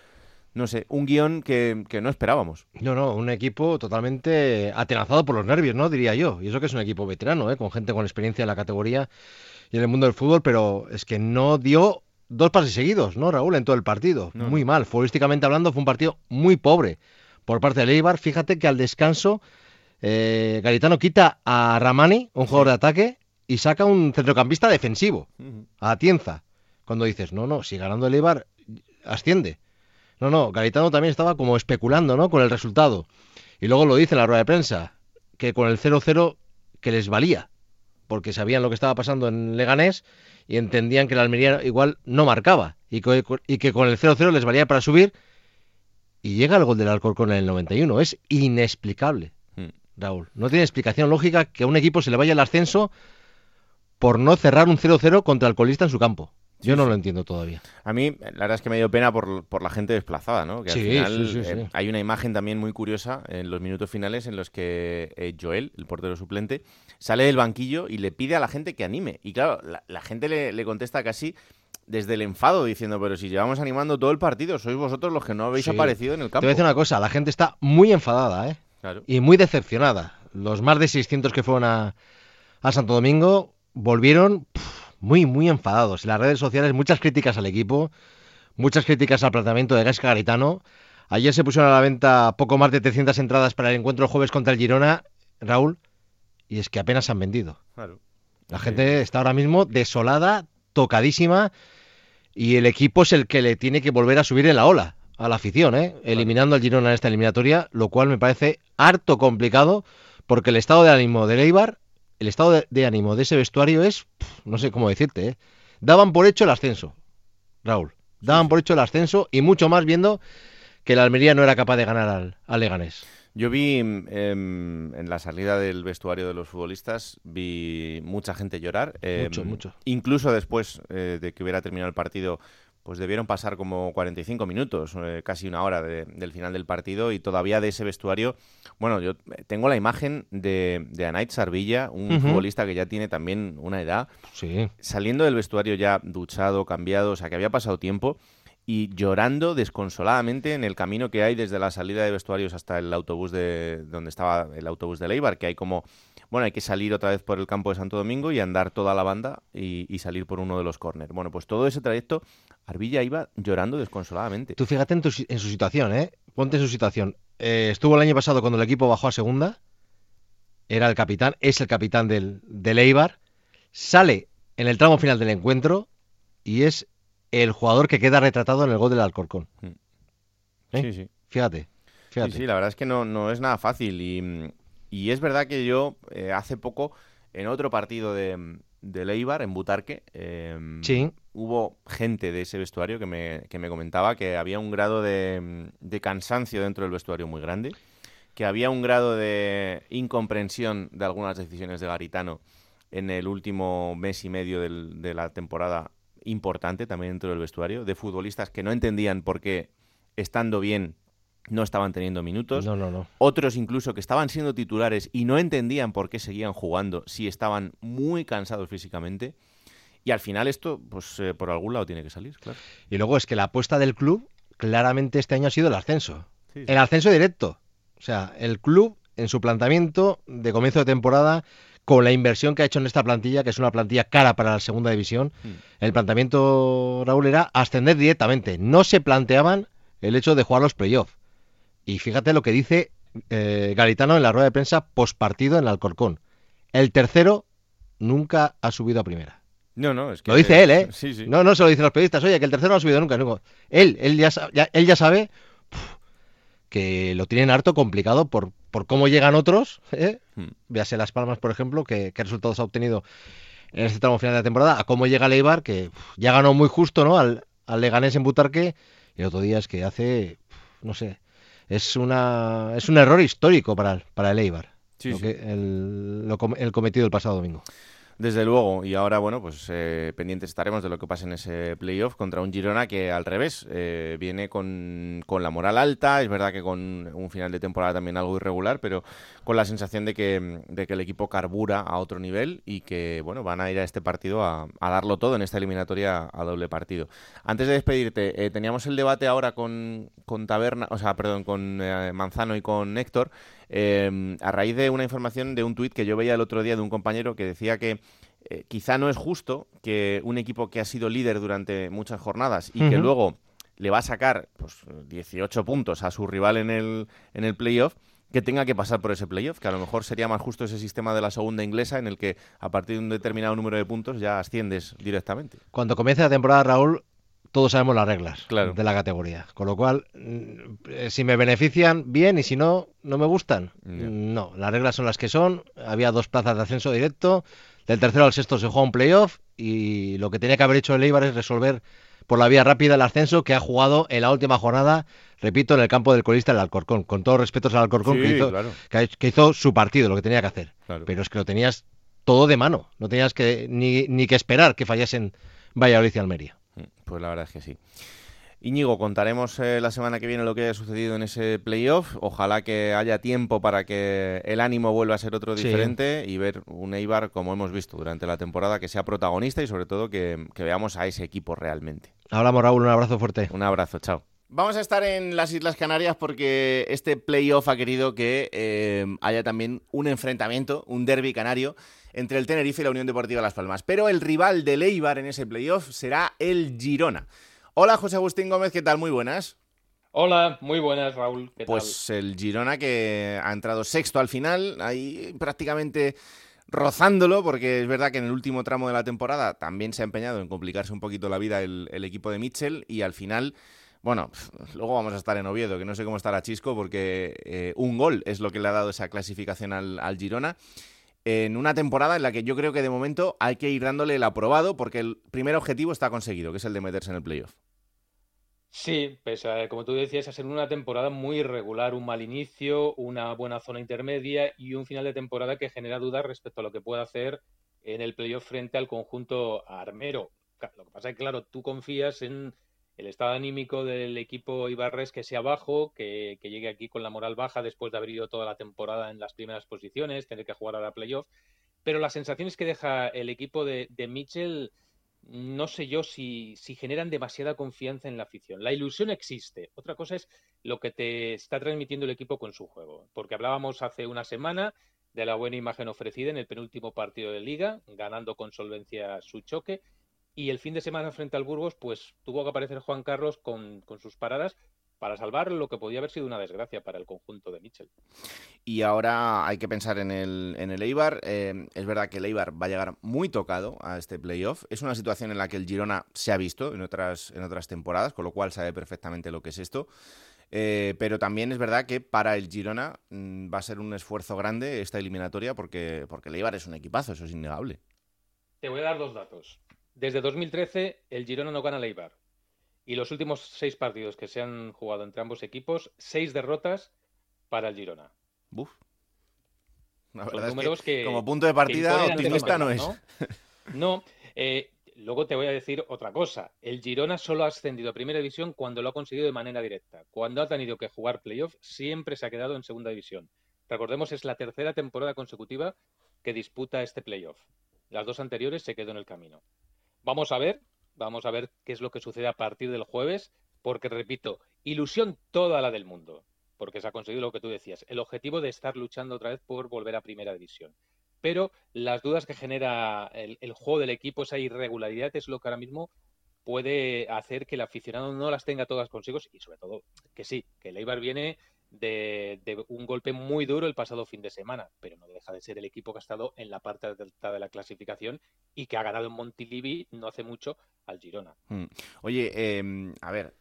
No sé, un guion que, no esperábamos. No, no, un equipo totalmente atenazado por los nervios, ¿no? Diría yo. Y eso que es un equipo veterano, ¿eh? con gente con experiencia en la categoría y en el mundo del fútbol, pero es que no dio dos pases seguidos, ¿no, Raúl? En todo el partido. muy mal. Futbolísticamente hablando, fue un partido muy pobre por parte de Leibar. Fíjate que al descanso eh, Garitano quita a Ramani, un jugador de ataque, y saca un centrocampista defensivo, a Tienza. Cuando dices, no, no, si ganando el Eibar asciende. No, no, Garitano también estaba como especulando, ¿no? Con el resultado. Y luego lo dice en la rueda de prensa, que con el 0-0 que les valía, porque sabían lo que estaba pasando en Leganés y entendían que la Almería igual no marcaba y que, y que con el 0-0 les valía para subir y llega el gol del Alcorcón en el 91. Es inexplicable, hmm. Raúl. No tiene explicación lógica que a un equipo se le vaya el ascenso por no cerrar un 0-0 contra el colista en su campo. Yo no lo entiendo todavía. A mí, la verdad es que me dio pena por, por la gente desplazada, ¿no? Que al final eh, hay una imagen también muy curiosa en los minutos finales en los que eh, Joel, el portero suplente, sale del banquillo y le pide a la gente que anime. Y claro, la, gente le, le, contesta casi desde el enfado diciendo, pero si llevamos animando todo el partido, sois vosotros los que no habéis aparecido en el campo. Te voy a decir una cosa, la gente está muy enfadada, ¿eh? Y muy decepcionada. Los más de 600 que fueron a, Santo Domingo volvieron muy, muy enfadados. En las redes sociales muchas críticas al equipo, muchas críticas al planteamiento de Gasca Garitano. Ayer se pusieron a la venta poco más de 300 entradas para el encuentro jueves contra el Girona, Raúl, y es que apenas se han vendido. La gente está ahora mismo desolada, tocadísima y el equipo es el que le tiene que volver a subir en la ola a la afición, ¿eh? eliminando al Girona en esta eliminatoria, lo cual me parece harto complicado porque el estado de ánimo de Eibar, el estado de, ánimo de ese vestuario es, no sé cómo decirte, ¿eh? daban por hecho el ascenso, Raúl, daban por hecho el ascenso y mucho más viendo que la Almería no era capaz de ganar al, al Leganés. Yo vi em, en la salida del vestuario de los futbolistas, vi mucha gente llorar. mucho, em, mucho. Incluso después eh, de que hubiera terminado el partido, pues debieron pasar como 45 minutos, eh, casi una hora del final del partido y todavía de ese vestuario, bueno, yo tengo la imagen de, de Anait Sarvilla, un futbolista que ya tiene también una edad, sí. saliendo del vestuario ya duchado, cambiado, o sea, que había pasado tiempo y llorando desconsoladamente en el camino que hay desde la salida de vestuarios hasta el autobús de donde estaba el autobús de Leibar, que hay como, bueno, hay que salir otra vez por el campo de Santo Domingo y andar toda la banda y, salir por uno de los corners. Bueno, pues todo ese trayecto, Arbilla iba llorando desconsoladamente. Tú fíjate en, su situación, ¿eh? Ponte en su situación. Eh, estuvo el año pasado cuando el equipo bajó a segunda, era el capitán, es el capitán del, del Eibar, sale en el tramo final del encuentro y es el jugador que queda retratado en el gol del Alcorcón. Mm. ¿Eh? Sí, sí. Fíjate, fíjate. Sí, sí, la verdad es que no, no es nada fácil y, Y es verdad que yo eh, hace poco, en otro partido de, de Leibar, en Butarque, em, hubo gente de ese vestuario que me, que me, comentaba que había un grado de, de cansancio dentro del vestuario muy grande, que había un grado de incomprensión de algunas decisiones de Garitano en el último mes y medio de la temporada importante también dentro del vestuario, de futbolistas que no entendían por qué, estando bien, no estaban teniendo minutos. No, no, no. Otros incluso que estaban siendo titulares y no entendían por qué seguían jugando si estaban muy cansados físicamente. Y al final esto, pues eh, por algún lado tiene que salir, claro. Y luego es que la apuesta del club claramente este año ha sido el ascenso. El ascenso directo. O sea, el club en su planteamiento de comienzo de temporada con la inversión que ha hecho en esta plantilla, que es una plantilla cara para la segunda división, mm. el planteamiento, Raúl, era ascender directamente. No se planteaban el hecho de jugar los playoffs. Y fíjate lo que dice eh, Garitano en la rueda de prensa post partido en el Alcorcón. El tercero nunca ha subido a primera. No, no, es que... Lo dice él, ¿eh? <laughs> Sí, sí. No, no se lo dicen los periodistas. Oye, que el tercero no ha subido nunca. Él, él ya, él ya sabe que lo tienen harto complicado por, por cómo llegan otros. ¿eh? Hmm. Véase Las Palmas, por ejemplo, que, qué resultados ha obtenido en este tramo final de la temporada, a cómo llega Leibar, que ya ganó muy justo ¿no? al, al Leganés en Butarque, y el otro día es que hace, no sé, es, una, es un error histórico para, para el Eibar, el, el cometido el pasado domingo. Desde luego, y ahora, bueno, pues eh, pendientes estaremos de lo que pase en ese playoff contra un Girona que al revés eh, viene con, la moral alta. Es verdad que con un final de temporada también algo irregular, pero con la sensación de que, de que el equipo carbura a otro nivel y que, bueno, van a ir a este partido a, darlo todo en esta eliminatoria a doble partido. Antes de despedirte, eh, teníamos el debate ahora con, con Taberna, o sea, perdón, con Manzano y con Héctor. Em, a raíz de una información de un tuit que yo veía el otro día de un compañero que decía que eh, quizá no es justo que un equipo que ha sido líder durante muchas jornadas y que luego le va a sacar pues, 18 puntos a su rival en el, en el playoff, que tenga que pasar por ese playoff, que a lo mejor sería más justo ese sistema de la segunda inglesa en el que a partir de un determinado número de puntos ya asciendes directamente. Cuando comience la temporada, Raúl, todos sabemos las reglas de la categoría. Con lo cual, mm, si me benefician, bien, y si no, no me gustan. No, las reglas son las que son. Había dos plazas de ascenso directo. Del tercero al sexto se juega un playoff. Y lo que tenía que haber hecho el Eibar es resolver por la vía rápida el ascenso que ha jugado en la última jornada, repito, en el campo del colista el Alcorcón. Con todos respetos al Alcorcón, que, hizo, que, hizo, su partido, lo que tenía que hacer. Pero es que lo tenías todo de mano. No tenías que ni, ni que esperar que fallasen Valladolid y Almería. Pues la verdad es que sí. Íñigo, contaremos eh, la semana que viene lo que haya sucedido en ese playoff. Ojalá que haya tiempo para que el ánimo vuelva a ser otro diferente y ver un Eibar, como hemos visto durante la temporada, que sea protagonista y sobre todo que, veamos a ese equipo realmente. Hablamos, Raúl. Un abrazo fuerte. Un abrazo. Chao. Vamos a estar en las Islas Canarias porque este playoff ha querido que eh, haya también un enfrentamiento, un derby canario entre el Tenerife y la Unión Deportiva Las Palmas. Pero el rival de Eibar en ese playoff será el Girona. Hola José Agustín Gómez, ¿qué tal? Muy buenas. Hola, muy buenas Raúl. ¿Qué pues el Girona que ha entrado sexto al final, ahí prácticamente rozándolo, porque es verdad que en el último tramo de la temporada también se ha empeñado en complicarse un poquito la vida el, equipo de Mitchell y al final... Bueno, luego vamos a estar en Oviedo, que no sé cómo estará Chisco, porque eh, un gol es lo que le ha dado esa clasificación al, al Girona en una temporada en la que yo creo que de momento hay que ir dándole el aprobado porque el primer objetivo está conseguido, que es el de meterse en el playoff. Sí, pues como tú decías, ha sido una temporada muy irregular, un mal inicio, una buena zona intermedia y un final de temporada que genera dudas respecto a lo que puede hacer en el playoff frente al conjunto armero. Lo que pasa es que, claro, tú confías en el estado anímico del equipo Ibarres que sea bajo, que, llegue aquí con la moral baja después de haber ido toda la temporada en las primeras posiciones, tener que jugar a la playoff. Pero las sensaciones que deja el equipo de, de Mitchell, no sé yo si, generan demasiada confianza en la afición. La ilusión existe. Otra cosa es lo que te está transmitiendo el equipo con su juego. Porque hablábamos hace una semana de la buena imagen ofrecida en el penúltimo partido de liga, ganando con solvencia su choque y el fin de semana frente al Burgos, pues tuvo que aparecer Juan Carlos con, sus paradas para salvar lo que podía haber sido una desgracia para el conjunto de Mitchell. Y ahora hay que pensar en el, en el Eibar. Eh, es verdad que el Eibar va a llegar muy tocado a este playoff. Es una situación en la que el Girona se ha visto en otras, en otras temporadas, con lo cual sabe perfectamente lo que es esto. Eh, pero también es verdad que para el Girona mm, va a ser un esfuerzo grande esta eliminatoria porque, porque el Eibar es un equipazo, eso es innegable. Te voy a dar dos datos. Desde 2013 el Girona no gana el Eibar. Y los últimos seis partidos que se han jugado entre ambos equipos, seis derrotas para el Girona. Buf. La es que, como punto de partida optimista no es. No, no eh, luego te voy a decir otra cosa. El Girona solo ha ascendido a primera división cuando lo ha conseguido de manera directa. Cuando ha tenido que jugar playoff, siempre se ha quedado en segunda división. Recordemos, es la tercera temporada consecutiva que disputa este playoff. Las dos anteriores se quedó en el camino. Vamos a ver, vamos a ver qué es lo que sucede a partir del jueves, porque repito, ilusión toda la del mundo, porque se ha conseguido lo que tú decías, el objetivo de estar luchando otra vez por volver a primera división. Pero las dudas que genera el, juego del equipo, esa irregularidad, es lo que ahora mismo puede hacer que el aficionado no las tenga todas consigo y sobre todo que sí, que el viene de, un golpe muy duro el pasado fin de semana, pero no deja de ser el equipo que ha estado en la parte alta de la clasificación y que ha ganado en Montilivi no hace mucho al Girona. Hmm. Oye, em, a ver,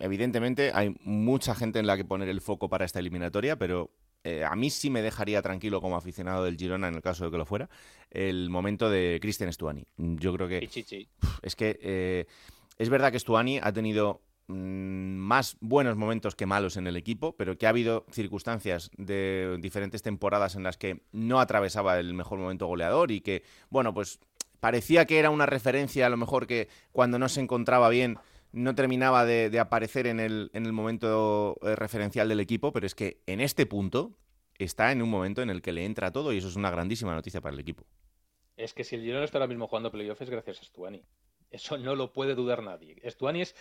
evidentemente hay mucha gente en la que poner el foco para esta eliminatoria, pero eh, a mí sí me dejaría tranquilo como aficionado del Girona, en el caso de que lo fuera, el momento de Cristian Stuani. Yo creo que... Es que eh, es verdad que Stuani ha tenido mm, más buenos momentos que malos en el equipo, pero que ha habido circunstancias de diferentes temporadas en las que no atravesaba el mejor momento goleador y que, bueno, pues parecía que era una referencia a lo mejor que cuando no se encontraba bien no terminaba de, aparecer en el, en el momento eh, referencial del equipo, pero es que en este punto está en un momento en el que le entra todo y eso es una grandísima noticia para el equipo. Es que si el Girona está ahora mismo jugando playoffs gracias a Stuani. Eso no lo puede dudar nadie. Stuani es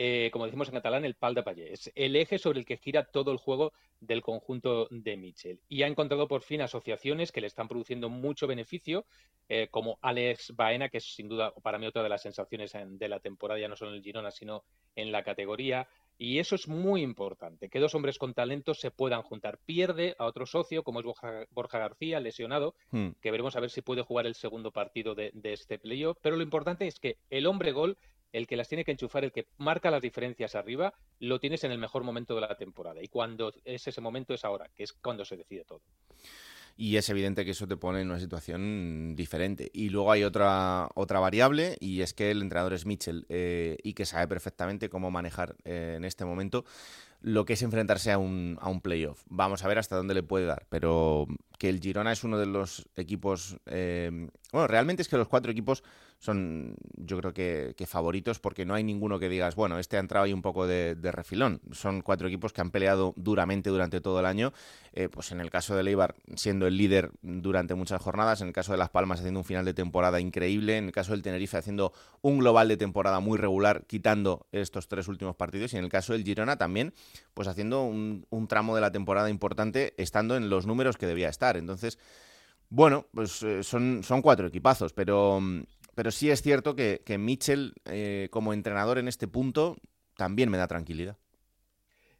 eh, como decimos en catalán, el pal de payé. Es el eje sobre el que gira todo el juego del conjunto de Mitchell. Y ha encontrado por fin asociaciones que le están produciendo mucho beneficio, eh, como Alex Baena, que es sin duda para mí otra de las sensaciones de la temporada, ya no solo en el Girona, sino en la categoría. Y eso es muy importante, que dos hombres con talento se puedan juntar. Pierde a otro socio, como es Borja, García, lesionado, hmm. que veremos a ver si puede jugar el segundo partido de, de este playoff. Pero lo importante es que el hombre gol el que las tiene que enchufar, el que marca las diferencias arriba, lo tienes en el mejor momento de la temporada. Y cuando es ese momento es ahora, que es cuando se decide todo. Y es evidente que eso te pone en una situación diferente. Y luego hay otra, otra variable, y es que el entrenador es Mitchell eh, y que sabe perfectamente cómo manejar eh, en este momento lo que es enfrentarse a un, a un playoff. Vamos a ver hasta dónde le puede dar, pero que el Girona es uno de los equipos... Eh, bueno, realmente es que los cuatro equipos son yo creo que, favoritos porque no hay ninguno que digas, bueno, este ha entrado ahí un poco de, refilón. Son cuatro equipos que han peleado duramente durante todo el año. Eh, pues en el caso de Leibar siendo el líder durante muchas jornadas, en el caso de Las Palmas haciendo un final de temporada increíble, en el caso del Tenerife haciendo un global de temporada muy regular, quitando estos tres últimos partidos, y en el caso del Girona también, pues haciendo un, un tramo de la temporada importante, estando en los números que debía estar. Entonces, bueno, pues eh, son, son cuatro equipazos, pero pero sí es cierto que, que Mitchell, eh, como entrenador en este punto, también me da tranquilidad.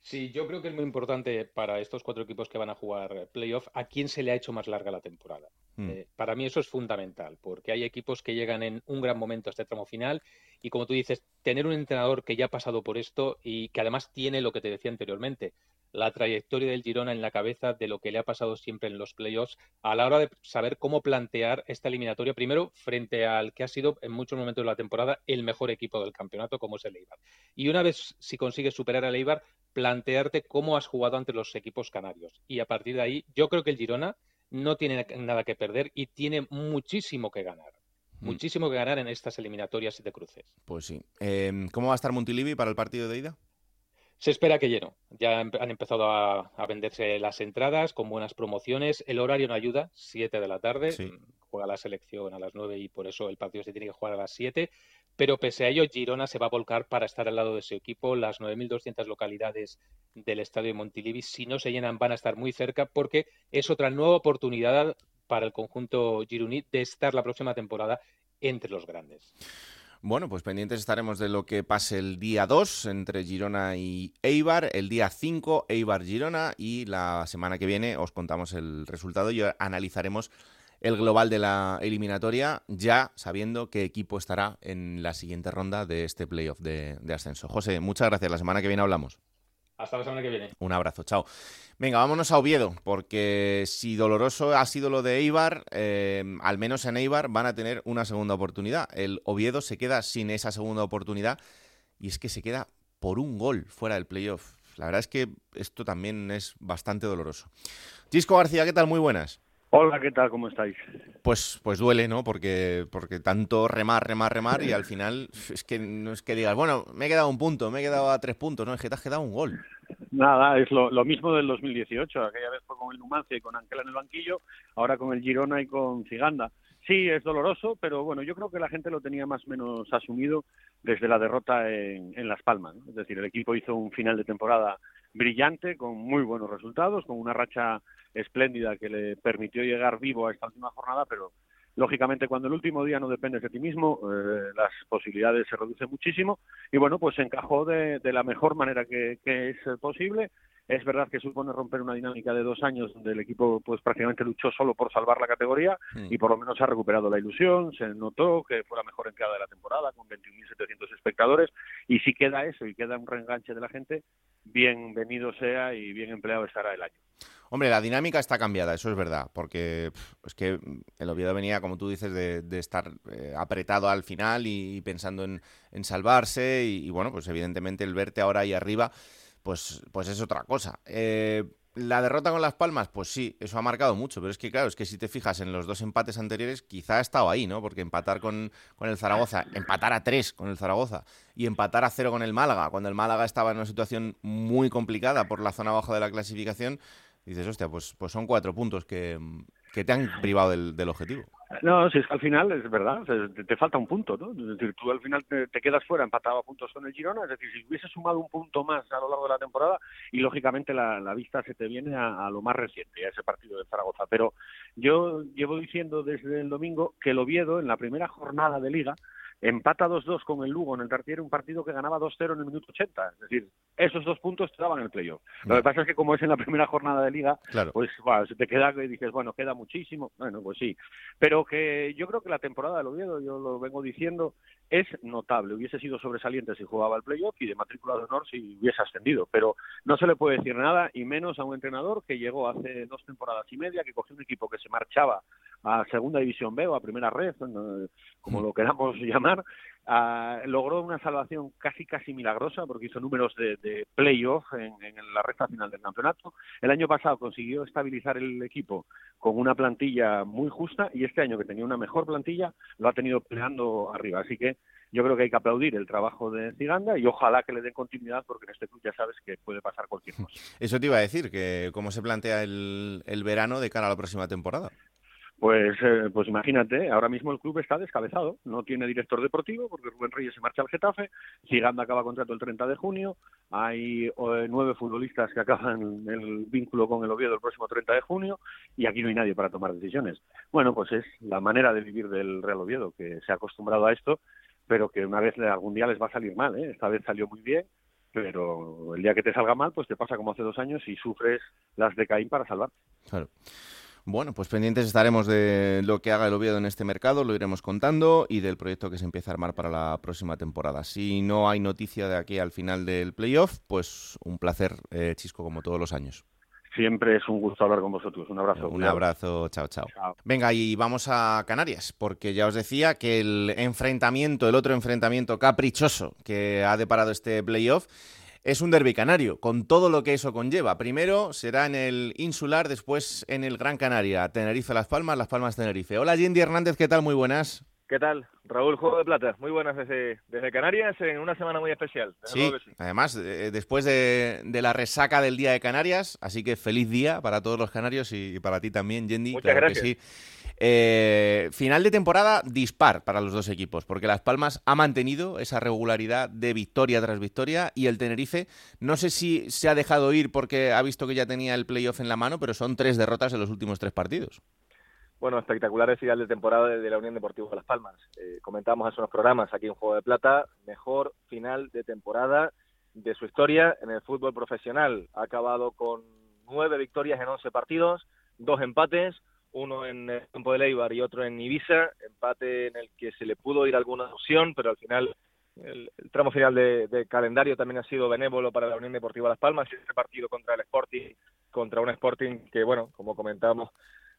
Sí, yo creo que es muy importante para estos cuatro equipos que van a jugar playoff a quién se le ha hecho más larga la temporada. Hmm. Eh, para mí eso es fundamental, porque hay equipos que llegan en un gran momento a este tramo final y como tú dices, tener un entrenador que ya ha pasado por esto y que además tiene lo que te decía anteriormente, la trayectoria del Girona en la cabeza de lo que le ha pasado siempre en los playoffs a la hora de saber cómo plantear esta eliminatoria, primero frente al que ha sido en muchos momentos de la temporada el mejor equipo del campeonato, como es el Eibar. Y una vez si consigues superar al Eibar, plantearte cómo has jugado ante los equipos canarios. Y a partir de ahí, yo creo que el Girona no tiene nada que perder y tiene muchísimo que ganar. Mm. Muchísimo que ganar en estas eliminatorias de cruces. Pues sí. Em, ¿Cómo va a estar Montilivi para el partido de ida? Se espera que lleno. Ya han empezado a, venderse las entradas con buenas promociones. El horario no ayuda, 7 de la tarde. Juega la selección a las 9 y por eso el partido se tiene que jugar a las 7. Pero pese a ello, Girona se va a volcar para estar al lado de su equipo. Las 9.200 localidades del estadio de Montilivi, si no se llenan, van a estar muy cerca porque es otra nueva oportunidad para el conjunto gironí de estar la próxima temporada entre los grandes. Bueno, pues pendientes estaremos de lo que pase el día 2 entre Girona y Eibar, el día 5 Eibar-Girona y la semana que viene os contamos el resultado y analizaremos el global de la eliminatoria ya sabiendo qué equipo estará en la siguiente ronda de este playoff de, de ascenso. José, muchas gracias. La semana que viene hablamos. Hasta la semana que viene. Un abrazo, chao. Venga, vámonos a Oviedo, porque si doloroso ha sido lo de Eibar, eh, al menos en Eibar van a tener una segunda oportunidad. El Oviedo se queda sin esa segunda oportunidad y es que se queda por un gol fuera del playoff. La verdad es que esto también es bastante doloroso. Chisco García, ¿qué tal? Muy buenas. Hola, ¿qué tal? ¿Cómo estáis? Pues, pues duele, ¿no? Porque, porque tanto remar, remar, remar y al final es que no es que digas, bueno, me he quedado un punto, me he quedado a tres puntos, no, es que te has quedado un gol. Nada, es lo, mismo del 2018, aquella vez fue con el Numancia y con Ángela en el banquillo, ahora con el Girona y con Ciganda. Sí, es doloroso, pero bueno, yo creo que la gente lo tenía más o menos asumido desde la derrota en, en Las Palmas. Es decir, el equipo hizo un final de temporada brillante, con muy buenos resultados, con una racha espléndida que le permitió llegar vivo a esta última jornada, pero lógicamente cuando el último día no dependes de ti mismo, eh, las posibilidades se reducen muchísimo y bueno, pues se encajó de, la mejor manera que, es posible. Es verdad que supone romper una dinámica de dos años donde el equipo pues prácticamente luchó solo por salvar la categoría mm. y por lo menos ha recuperado la ilusión, se notó que fue la mejor entrada de la temporada con 21.700 espectadores y si queda eso y queda un reenganche de la gente, bienvenido sea y bien empleado estará el año. Hombre, la dinámica está cambiada, eso es verdad, porque es que el Oviedo venía, como tú dices, de, estar eh, apretado al final y, pensando en, salvarse y, bueno, pues evidentemente el verte ahora ahí arriba, pues, pues es otra cosa. Eh, la derrota con Las Palmas, pues sí, eso ha marcado mucho, pero es que claro, es que si te fijas en los dos empates anteriores, quizá ha estado ahí, ¿no? Porque empatar con, con el Zaragoza, empatar a tres con el Zaragoza y empatar a cero con el Málaga, cuando el Málaga estaba en una situación muy complicada por la zona abajo de la clasificación, dices, hostia, pues, pues son cuatro puntos que, te han privado del, objetivo. No, si es que al final es verdad, te, falta un punto, ¿no? Es decir, tú al final te, quedas fuera empatado a puntos con el Girona, es decir, si hubiese sumado un punto más a lo largo de la temporada y lógicamente la, vista se te viene a, lo más reciente, a ese partido de Zaragoza. Pero yo llevo diciendo desde el domingo que el Oviedo en la primera jornada de liga empata 2-2 con el Lugo en el Tartiere, un partido que ganaba 2-0 en el minuto 80. Es decir, esos dos puntos te daban el playoff. Lo que pasa es que como es en la primera jornada de liga, pues bueno, se te queda y dices, bueno, queda muchísimo. Bueno, pues sí. Pero que yo creo que la temporada del Oviedo, yo lo vengo diciendo, es notable. Hubiese sido sobresaliente si jugaba el playoff y de matrícula de honor si hubiese ascendido. Pero no se le puede decir nada, y menos a un entrenador que llegó hace dos temporadas y media, que cogió un equipo que se marchaba a Segunda División B o a Primera Red, como lo queramos <laughs> llamar, ah, logró una salvación casi casi milagrosa porque hizo números de, playoff en, la recta final del campeonato. El año pasado consiguió estabilizar el equipo con una plantilla muy justa y este año que tenía una mejor plantilla lo ha tenido peleando arriba. Así que yo creo que hay que aplaudir el trabajo de Ciganda y ojalá que le den continuidad porque en este club ya sabes que puede pasar cualquier cosa. Eso te iba a decir, que cómo se plantea el verano de cara a la próxima temporada. Pues, eh, pues imagínate, ahora mismo el club está descabezado, no tiene director deportivo porque Rubén Reyes se marcha al Getafe, Giganda acaba contrato el 30 de junio, hay eh, nueve futbolistas que acaban el vínculo con el Oviedo el próximo 30 de junio y aquí no hay nadie para tomar decisiones. Bueno, pues es la manera de vivir del Real Oviedo, que se ha acostumbrado a esto, pero que una vez algún día les va a salir mal, ¿eh? esta vez salió muy bien, pero el día que te salga mal, pues te pasa como hace dos años y sufres las de Caín para salvarte. Claro. Bueno, pues pendientes estaremos de lo que haga el Oviedo en este mercado, lo iremos contando y del proyecto que se empieza a armar para la próxima temporada. Si no hay noticia de aquí al final del playoff, pues un placer, eh, Chisco, como todos los años. Siempre es un gusto hablar con vosotros. Un abrazo. Un abrazo, chao, chao, chao. Venga, y vamos a Canarias, porque ya os decía que el enfrentamiento, el otro enfrentamiento caprichoso que ha deparado este playoff, es un derbi canario, con todo lo que eso conlleva. Primero será en el Insular, después en el Gran Canaria, Tenerife Las Palmas, Las Palmas Tenerife. Hola Jindy Hernández, ¿qué tal? Muy buenas. ¿Qué tal? Raúl Juego de Plata, muy buenas desde, desde Canarias en una semana muy especial. Sí, además, eh, después de, la resaca del Día de Canarias, así que feliz día para todos los canarios y, para ti también, Yendi. Muchas gracias. sí. Eh, final de temporada dispar para los dos equipos, porque Las Palmas ha mantenido esa regularidad de victoria tras victoria y el Tenerife no sé si se ha dejado ir porque ha visto que ya tenía el playoff en la mano, pero son tres derrotas en los últimos tres partidos. Bueno, espectacular final de temporada de la Unión Deportiva de Las Palmas. Eh, comentamos hace unos programas aquí en Juego de Plata, mejor final de temporada de su historia en el fútbol profesional. Ha acabado con nueve victorias en once partidos, dos empates, uno en el campo de Leibar y otro en Ibiza, empate en el que se le pudo ir alguna opción, pero al final el, tramo final de, calendario también ha sido benévolo para la Unión Deportiva Las Palmas. Ese partido contra el Sporting, contra un Sporting que, bueno, como comentábamos,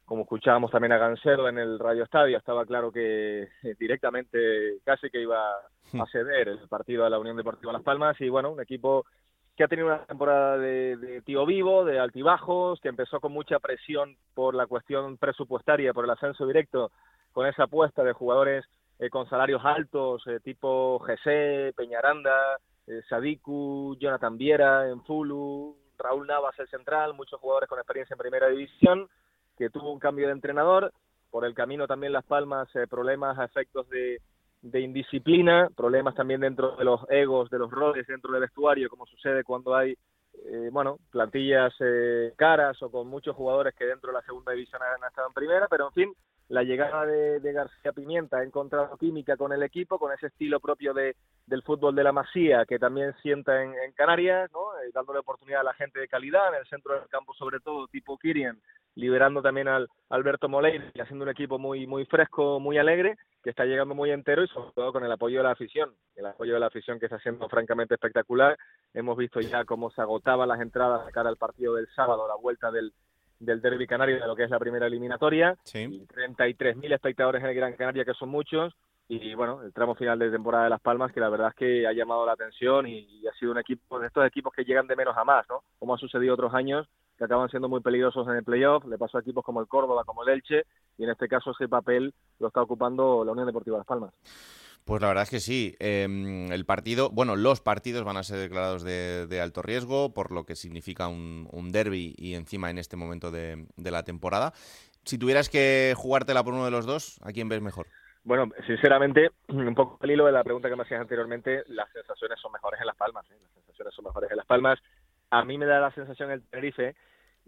como escuchábamos también a Gansero en el Radio Estadio, estaba claro que eh, directamente casi que iba a ceder el partido de la Unión Deportiva Las Palmas. Y, bueno, un equipo que ha tenido una temporada de, tío vivo, de altibajos, que empezó con mucha presión por la cuestión presupuestaria, por el ascenso directo, con esa apuesta de jugadores eh, con salarios altos, eh, tipo GC, Peñaranda, eh, Sadiku, Jonathan Viera en Fulu, Raúl Navas el central, muchos jugadores con experiencia en primera división, que tuvo un cambio de entrenador, por el camino también Las Palmas, problemas a efectos de, de indisciplina, problemas también dentro de los egos, de los roles dentro del vestuario, como sucede cuando hay, eh, bueno, plantillas eh, caras o con muchos jugadores que dentro de la segunda división han estado en primera, pero en fin, la llegada de, García Pimienta ha encontrado química con el equipo, con ese estilo propio de, del fútbol de la Masía que también sienta en, Canarias, ¿no? Eh, dándole oportunidad a la gente de calidad, en el centro del campo sobre todo, tipo Kirian, liberando también al Alberto Moleira y haciendo un equipo muy, muy fresco, muy alegre, que está llegando muy entero y sobre todo con el apoyo de la afición, el apoyo de la afición que está siendo francamente espectacular. Hemos visto ya cómo se agotaban las entradas de cara al partido del sábado, la vuelta del, del Derby Canario de lo que es la primera eliminatoria. Sí. 33.000 espectadores en el Gran Canaria, que son muchos. Y bueno, el tramo final de temporada de Las Palmas, que la verdad es que ha llamado la atención y, ha sido un equipo de estos equipos que llegan de menos a más, ¿no? Como ha sucedido otros años, que acaban siendo muy peligrosos en el playoff. Le pasó a equipos como el Córdoba, como el Elche, y en este caso ese papel lo está ocupando la Unión Deportiva Las Palmas. Pues la verdad es que sí. Em, el partido, bueno, los partidos van a ser declarados de, alto riesgo, por lo que significa un, un derby y encima en este momento de, la temporada. Si tuvieras que jugártela por uno de los dos, ¿a quién ves mejor? Bueno, sinceramente, un poco el hilo de la pregunta que me hacías anteriormente, las sensaciones son mejores en Las Palmas. ¿eh? Las sensaciones son mejores en Las Palmas. A mí me da la sensación el Tenerife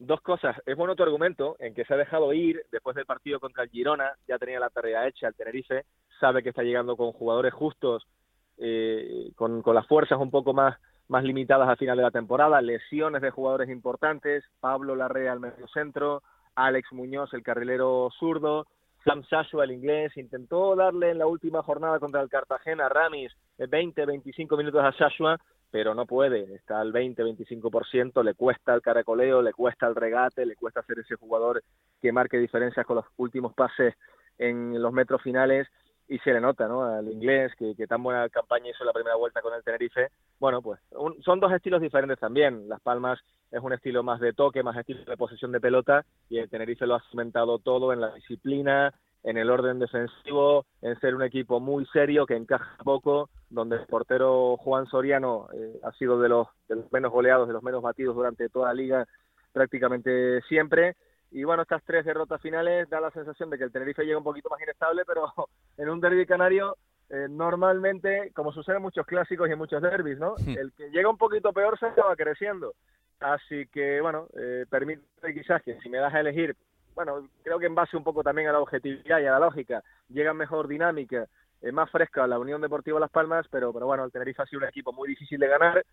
dos cosas. Es bueno tu argumento en que se ha dejado ir después del partido contra el Girona, ya tenía la tarea hecha el Tenerife, sabe que está llegando con jugadores justos, eh, con, las fuerzas un poco más, más limitadas al final de la temporada, lesiones de jugadores importantes, Pablo Larrea al medio centro, Alex Muñoz el carrilero zurdo, Sam Sashua el inglés, intentó darle en la última jornada contra el Cartagena Ramis 20-25 minutos a Sashua, pero no puede, está al 20-25%, le cuesta el caracoleo, le cuesta el regate, le cuesta ser ese jugador que marque diferencias con los últimos pases en los metros finales y se le nota, ¿no? Al inglés, que, tan buena campaña hizo la primera vuelta con el Tenerife. Bueno, pues son dos estilos diferentes también. Las Palmas es un estilo más de toque, más estilo de posesión de pelota, y el Tenerife lo ha cimentado todo en la disciplina, en el orden defensivo, en ser un equipo muy serio, que encaja poco, donde el portero Juan Soriano eh, ha sido de los, de los menos goleados, de los menos batidos durante toda la liga prácticamente siempre y bueno, estas tres derrotas finales da la sensación de que el Tenerife llega un poquito más inestable, pero <laughs> en un derby canario eh, normalmente, como sucede en muchos clásicos y en muchos derbis, ¿no? El que llega un poquito peor se va creciendo. Así que, bueno, eh, permite quizás que si me das a elegir, bueno, creo que en base un poco también a la objetividad y a la lógica, llega mejor dinámica, eh, más fresca la Unión Deportiva Las Palmas, pero, pero bueno, el Tenerife ha sido un equipo muy difícil de ganar.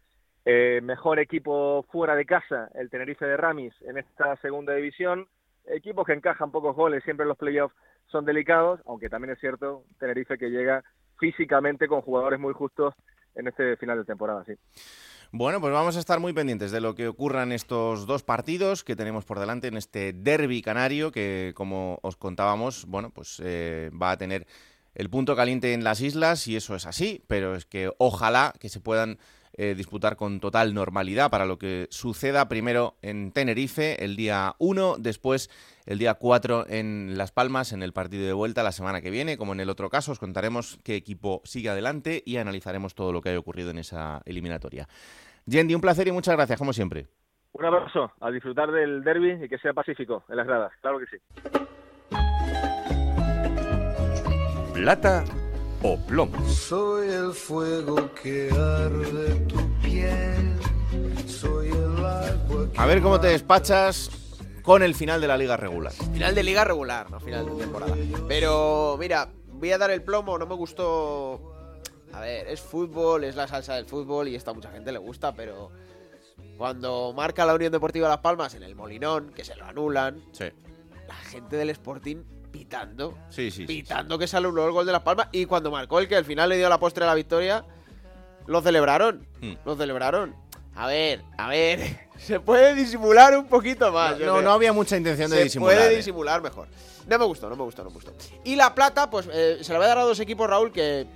Eh, mejor equipo fuera de casa, el Tenerife de Ramis en esta segunda división. Equipos que encajan pocos goles, siempre los playoffs son delicados, aunque también es cierto, Tenerife que llega físicamente con jugadores muy justos en este final de temporada, sí. Bueno, pues vamos a estar muy pendientes de lo que ocurra en estos dos partidos que tenemos por delante en este derby canario que, como os contábamos, bueno, pues eh, va a tener el punto caliente en las islas y eso es así, pero es que ojalá que se puedan eh, disputar con total normalidad para lo que suceda primero en Tenerife el día 1, después el día 4 en Las Palmas en el partido de vuelta la semana que viene. Como en el otro caso, os contaremos qué equipo sigue adelante y analizaremos todo lo que haya ocurrido en esa eliminatoria. Yendi, un placer y muchas gracias, como siempre. Un abrazo, a disfrutar del derby y que sea pacífico en las gradas, claro que sí. Plata o plomo. Soy el fuego que arde tu piel. Soy el agua A ver cómo te despachas con el final de la liga regular. Final de liga regular, no final de temporada. Pero mira, voy a dar el plomo, no me gustó. A ver, es fútbol, es la salsa del fútbol y esto a mucha gente le gusta, pero cuando marca la Unión Deportiva Las Palmas en el Molinón, que se lo anulan, la gente del Sporting pitando. Sí, sí. Pitando que sale un el gol de Las Palmas. Y cuando marcó el que al final le dio la postre a la victoria, Lo celebraron. Mm. Lo celebraron. A ver, a ver. <laughs> Se puede disimular un poquito más. No, no había mucha intención de Se disimular. puede eh. disimular mejor. No me gustó, no me gustó, no me gustó. Y la plata, pues eh, se la voy a dar a dos equipos, Raúl, que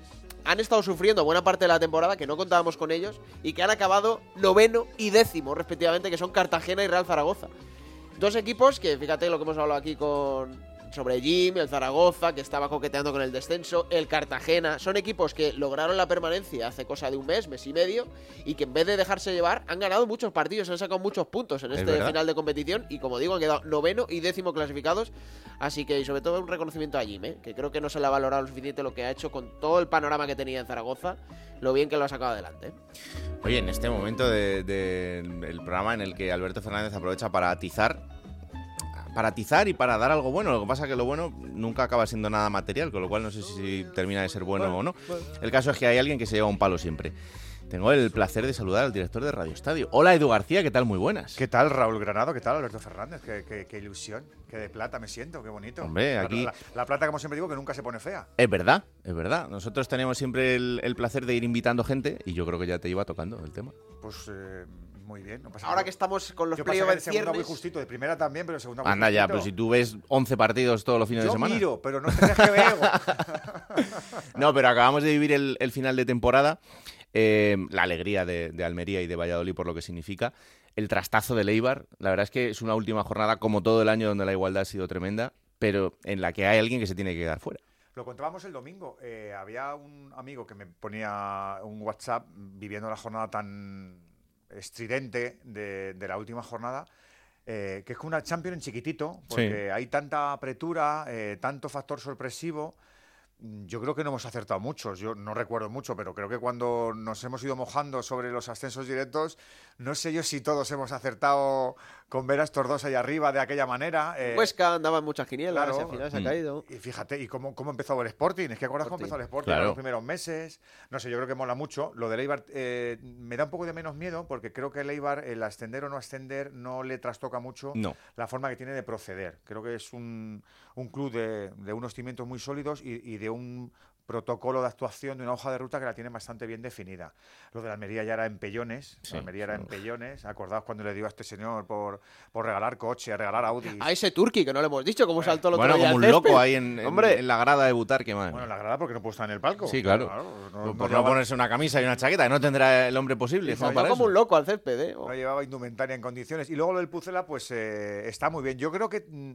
han estado sufriendo buena parte de la temporada, que no contábamos con ellos, y que han acabado noveno y décimo, respectivamente, que son Cartagena y Real Zaragoza. Dos equipos que, fíjate lo que hemos hablado aquí con sobre Jim, el Zaragoza, que estaba coqueteando con el descenso, el Cartagena. Son equipos que lograron la permanencia hace cosa de un mes, mes y medio, y que en vez de dejarse llevar, han ganado muchos partidos, han sacado muchos puntos en Es este final de competición, y como digo, han quedado noveno y décimo clasificados. Así que, y sobre todo, un reconocimiento a Jim, ¿eh? que creo que no se le ha valorado lo suficiente lo que ha hecho con todo el panorama que tenía en Zaragoza, lo bien que lo ha sacado adelante. ¿eh? Oye, en este momento del programa en el que Alberto Fernández aprovecha para atizar, para atizar y para dar algo bueno. Lo que pasa es que lo bueno nunca acaba siendo nada material, con lo cual no sé si termina de ser bueno o no. El caso es que hay alguien que se lleva un palo siempre. Tengo el placer de saludar al director de Radio Estadio. Hola Edu García, ¿qué tal? Muy buenas. ¿Qué tal, Raúl Granado? ¿Qué tal, Alberto Fernández? Qué, qué- qué ilusión, qué de plata me siento, qué bonito. Hombre, La- aquí- La, la plata, como siempre digo, que nunca se pone fea. Es verdad, es verdad. Nosotros tenemos siempre el, el placer de ir invitando gente y yo creo que ya te iba tocando el tema. Pues eh, muy bien, no pasa Ahora nada. que estamos con los playoffs en voy ciernes... justito, de primera también, pero en segunda voy Anda ya, pero si tú ves 11 partidos todos los fines Yo de semana. miro, pero no te que veo. <laughs> No, pero acabamos de vivir el, el final de temporada, eh, la alegría de, de Almería y de Valladolid por lo que significa, el trastazo de Leibar, la verdad es que es una última jornada como todo el año donde la igualdad ha sido tremenda, pero en la que hay alguien que se tiene que quedar fuera. Lo contábamos el domingo. eh, había un amigo que me ponía un WhatsApp viviendo la jornada tan estridente de, de la última jornada, eh, que es una Champions en chiquitito, porque hay tanta apretura, eh, tanto factor sorpresivo. Mm, Yo creo que no hemos acertado muchos, yo no recuerdo mucho, pero creo que cuando nos hemos ido mojando sobre los ascensos directos, no sé yo si todos hemos acertado con ver a estos dos ahí arriba de aquella manera. eh, Huesca andaba en muchas quinielas Claro. y al final se ha Mm. caído. y fíjate, ¿y cómo, cómo empezó el Sporting? Es que acuerdas cómo empezó el Sporting Claro. en los primeros meses. No sé, yo creo que mola mucho. Lo de Eibar eh, me da un poco de menos miedo porque creo que el Eibar, el ascender o no ascender, no le trastoca mucho No. la forma que tiene de proceder. Creo que es un, un club de, de unos cimientos muy sólidos y, y de un protocolo de actuación, de una hoja de ruta que la tiene bastante bien definida. Lo de la Almería ya era en pellones. Sí. La Almería era en pellones. Acordaos cuando le dio a este señor por, por regalar coche, regalar Audi. A ese Turki, que no le hemos dicho cómo saltó el otro Bueno, día como un loco ahí en, en- Hombre. en la grada de Butar, que mal. Bueno, la grada porque no puedo estar en el palco. Sí, claro. no- por no llevaba- ponerse una camisa y una chaqueta, que no tendrá el hombre posible. Saltó para como eso. un loco al césped, ¿eh? no llevaba indumentaria en condiciones. Y luego lo del Pucela, pues eh, está muy bien. Yo creo que mm,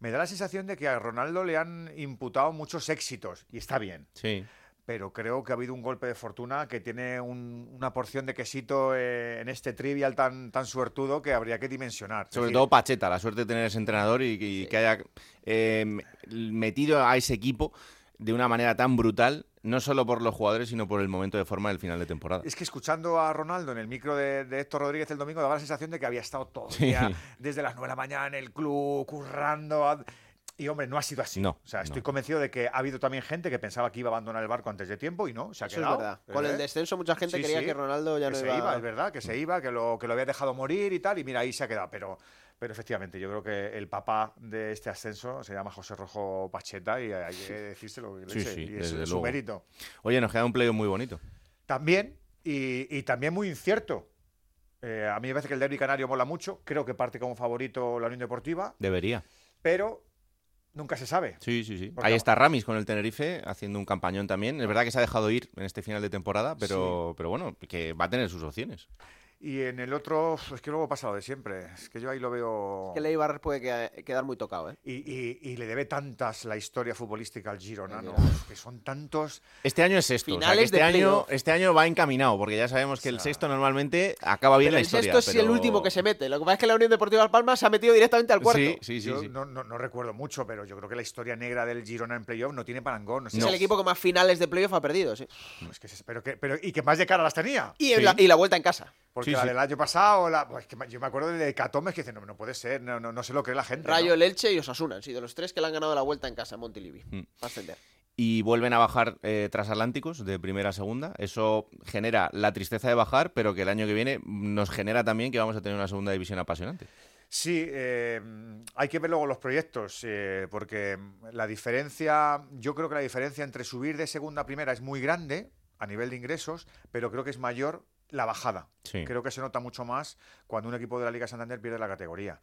me da la sensación de que a Ronaldo le han imputado muchos éxitos. Y está bien. Sí. Pero creo que ha habido un golpe de fortuna que tiene un- una porción de quesito eh, en este trivial tan, tan suertudo que habría que dimensionar. Sobre decir, todo Pacheta, la suerte de tener ese entrenador y, y que haya eh, metido a ese equipo de una manera tan brutal, no solo por los jugadores, sino por el momento de forma del final de temporada. Es que escuchando a Ronaldo en el micro de, de Héctor Rodríguez el domingo daba la sensación de que había estado todo el Sí. desde las 9 de la mañana en el club, currando. a- Y hombre, no ha sido así. No, o sea, estoy no. convencido de que ha habido también gente que pensaba que iba a abandonar el barco antes de tiempo y no, se ha Eso es quedado. verdad. Con el ¿eh? descenso mucha gente Sí, creía sí, que Ronaldo ya que no se iba... iba, es verdad, que se iba, que lo, que lo había dejado morir y tal, y mira, ahí se ha quedado. Pero, pero efectivamente, yo creo que el papá de este ascenso se llama José Rojo Pacheta y hay que decírselo. Sí, leche, sí, y es su mérito. Oye, nos queda un playoff muy bonito. También, y, y también muy incierto. Eh, a mí me parece que el derby canario mola mucho. Creo que parte como favorito la Unión Deportiva, Debería. pero nunca se sabe. Sí, sí, sí. Porque- Ahí está Ramis con el Tenerife haciendo un campañón también. Es verdad que se ha dejado ir en este final de temporada, pero, pero bueno, que va a tener sus opciones. Y en el otro, es que luego pasa lo de siempre. Es que yo ahí lo veo. Que Leibar puede que- quedar muy tocado, ¿eh? Y, y- y le debe tantas la historia futbolística al Girona, ¿no? Es que son tantos. Este año es sexto. o sea, que Finales este, de año, este año va encaminado, porque ya sabemos que el sexto normalmente acaba bien Pero la el historia. sexto es el último que se mete. Lo que pasa es que la Unión Deportiva Las Palmas se ha metido directamente al cuarto. Sí, sí, sí. yo sí. No, no- no recuerdo mucho, pero yo creo que la historia negra del Girona en playoff no tiene parangón. No sé Es el equipo que más finales de playoff ha perdido, sí. Es que, se- pero que, pero, y que más de cara las tenía. Y, Sí. la, y la vuelta en casa. Porque Sí, la del año pasado, la, pues que yo me acuerdo de Catomes que dice, no, no puede ser, no, no, no se lo cree la gente. Rayo, ¿no? el Elche y Osasuna han sido los tres que le han ganado la vuelta en casa a Montilivi. Mm. Va a ascender. y vuelven a bajar eh, transatlánticos de primera a segunda. Eso genera la tristeza de bajar, pero que el año que viene nos genera también que vamos a tener una segunda división apasionante. Sí, eh, hay que ver luego los proyectos, eh, porque la diferencia, yo creo que la diferencia entre subir de segunda a primera es muy grande, a nivel de ingresos, pero creo que es mayor la bajada. Sí. Creo que se nota mucho más cuando un equipo de la Liga Santander pierde la categoría.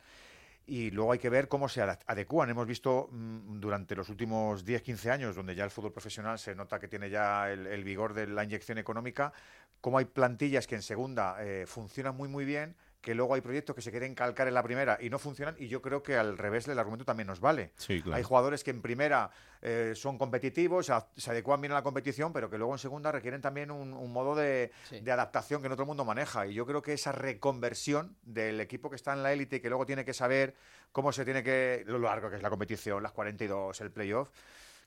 Y luego hay que ver cómo se ade- adecúan. Hemos visto mm, durante los últimos 10-15 años, donde ya el fútbol profesional se nota que tiene ya el, el vigor de la inyección económica, cómo hay plantillas que en segunda eh, funcionan muy muy bien, que luego hay proyectos que se quieren calcar en la primera y no funcionan, y yo creo que al revés el argumento también nos vale. Sí, claro. Hay jugadores que en primera eh, son competitivos, se, a- se adecuan bien a la competición, pero que luego en segunda requieren también un, un modo de, Sí. de adaptación que en otro mundo maneja. Y yo creo que esa reconversión del equipo que está en la élite y que luego tiene que saber cómo se tiene que. lo largo que es la competición, las 42, el playoff.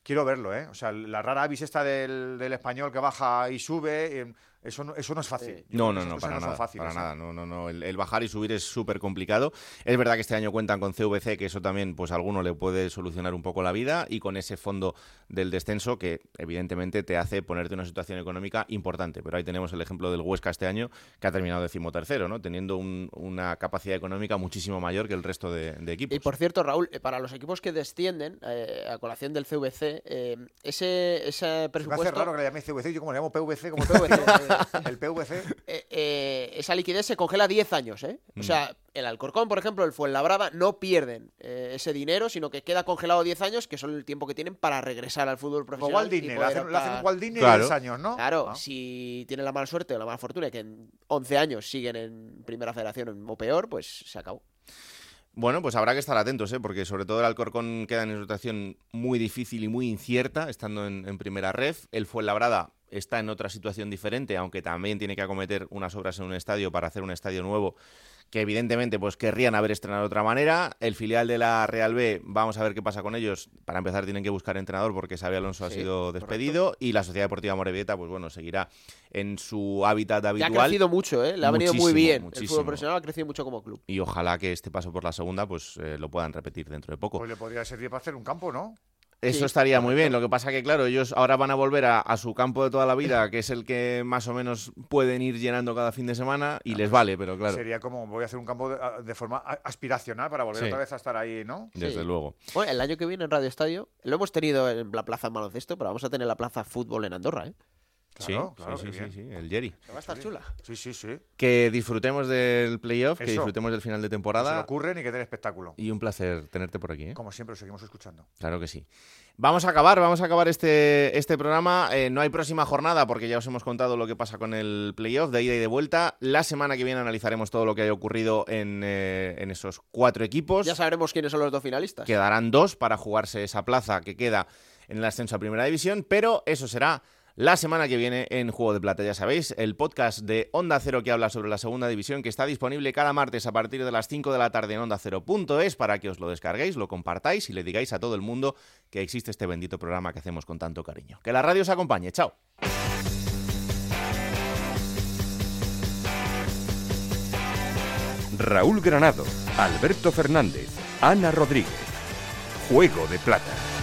Quiero verlo, ¿eh? O sea, la rara avis esta del, del español que baja y sube, eh, eso no, eso no es fácil. No, no, no, para nada. fáciles, para nada. No, no, no. El, el bajar y subir es súper complicado. Es verdad que este año cuentan con CVC, que eso también, pues a alguno le puede solucionar un poco la vida, y con ese fondo del descenso que evidentemente te hace ponerte en una situación económica importante. Pero ahí tenemos el ejemplo del Huesca este año, que ha terminado decimotercero, ¿no? Teniendo un- una capacidad económica muchísimo mayor que el resto de, de equipos. Y por cierto, Raúl, eh, para los equipos que descienden eh, a colación del CVC, eh, ese, ese Se me hace presupuesto. raro que le llaméis CVC, yo como le llamo PVC, como <laughs> PVC, <laughs> el PVC. eh, eh, esa liquidez se congela 10 años, ¿eh? O Mm. sea, el Alcorcón, por ejemplo, el Fuenlabrada, no pierden eh, ese dinero, sino que queda congelado 10 años, que son el tiempo que tienen para regresar al fútbol profesional. Walt y Disney, le hacen, Walt Disney Claro. 10 años, ¿no? Claro, Ah. si tienen la mala suerte o la mala fortuna que en 11 años siguen en primera federación o peor, pues se acabó. Bueno, pues habrá que estar atentos, ¿eh? porque sobre todo el Alcorcón queda en una situación muy difícil y muy incierta, estando en, en primera ref. El Fuenlabrada está en otra situación diferente, aunque también tiene que acometer unas obras en un estadio para hacer un estadio nuevo que evidentemente pues querrían haber estrenado de otra manera. El filial de la Real B, vamos a ver qué pasa con ellos. Para empezar tienen que buscar entrenador porque Xavi Alonso ha sido despedido y la Sociedad Deportiva Morevieta pues bueno, seguirá en su hábitat Ya habitual. ha crecido mucho, ¿eh? Le ha venido muy Muchísimo, bien. El fútbol profesional ha crecido mucho como club. Y ojalá que este paso por la segunda pues eh, lo puedan repetir dentro de poco. Pues le podría servir para hacer un campo, ¿no? Eso Sí, estaría muy bien. Lo que pasa que, claro, ellos ahora van a volver a, a su campo de toda la vida, que es el que más o menos pueden ir llenando cada fin de semana y les vale, pero claro, Sería como voy a hacer un campo de, de forma aspiracional para volver Sí. otra vez a estar ahí, ¿no? desde Sí. luego. Bueno, el año que viene en Radio Estadio, lo hemos tenido en la plaza en baloncesto, pero vamos a tener la plaza fútbol en Andorra, ¿eh? Claro, sí, claro, sí, sí, el Jerry. Que va a estar chula. Sí, sí, sí. Que disfrutemos del playoff, que disfrutemos del final de Que se temporada ocurren y que den espectáculo. y un placer tenerte por aquí. ¿eh? Como siempre, os seguimos escuchando. Claro que sí. Vamos a acabar, vamos a acabar este, este programa. Eh, no hay próxima jornada porque ya os hemos contado lo que pasa con el playoff de ida y de vuelta. La semana que viene analizaremos todo lo que haya ocurrido en, eh, en esos cuatro equipos. Ya sabremos quiénes son los dos finalistas. Quedarán dos para jugarse esa plaza que queda en el ascenso a Primera División, pero eso será la semana que viene en Juego de Plata. Ya sabéis, el podcast de Onda Cero que habla sobre la Segunda División, que está disponible cada martes a partir de las 5 de la tarde en Onda Cero.es para que os lo descarguéis, lo compartáis y le digáis a todo el mundo que existe este bendito programa que hacemos con tanto cariño. Que la radio os acompañe. Chao. Raúl Granado, Alberto Fernández, Ana Rodríguez. Juego de Plata.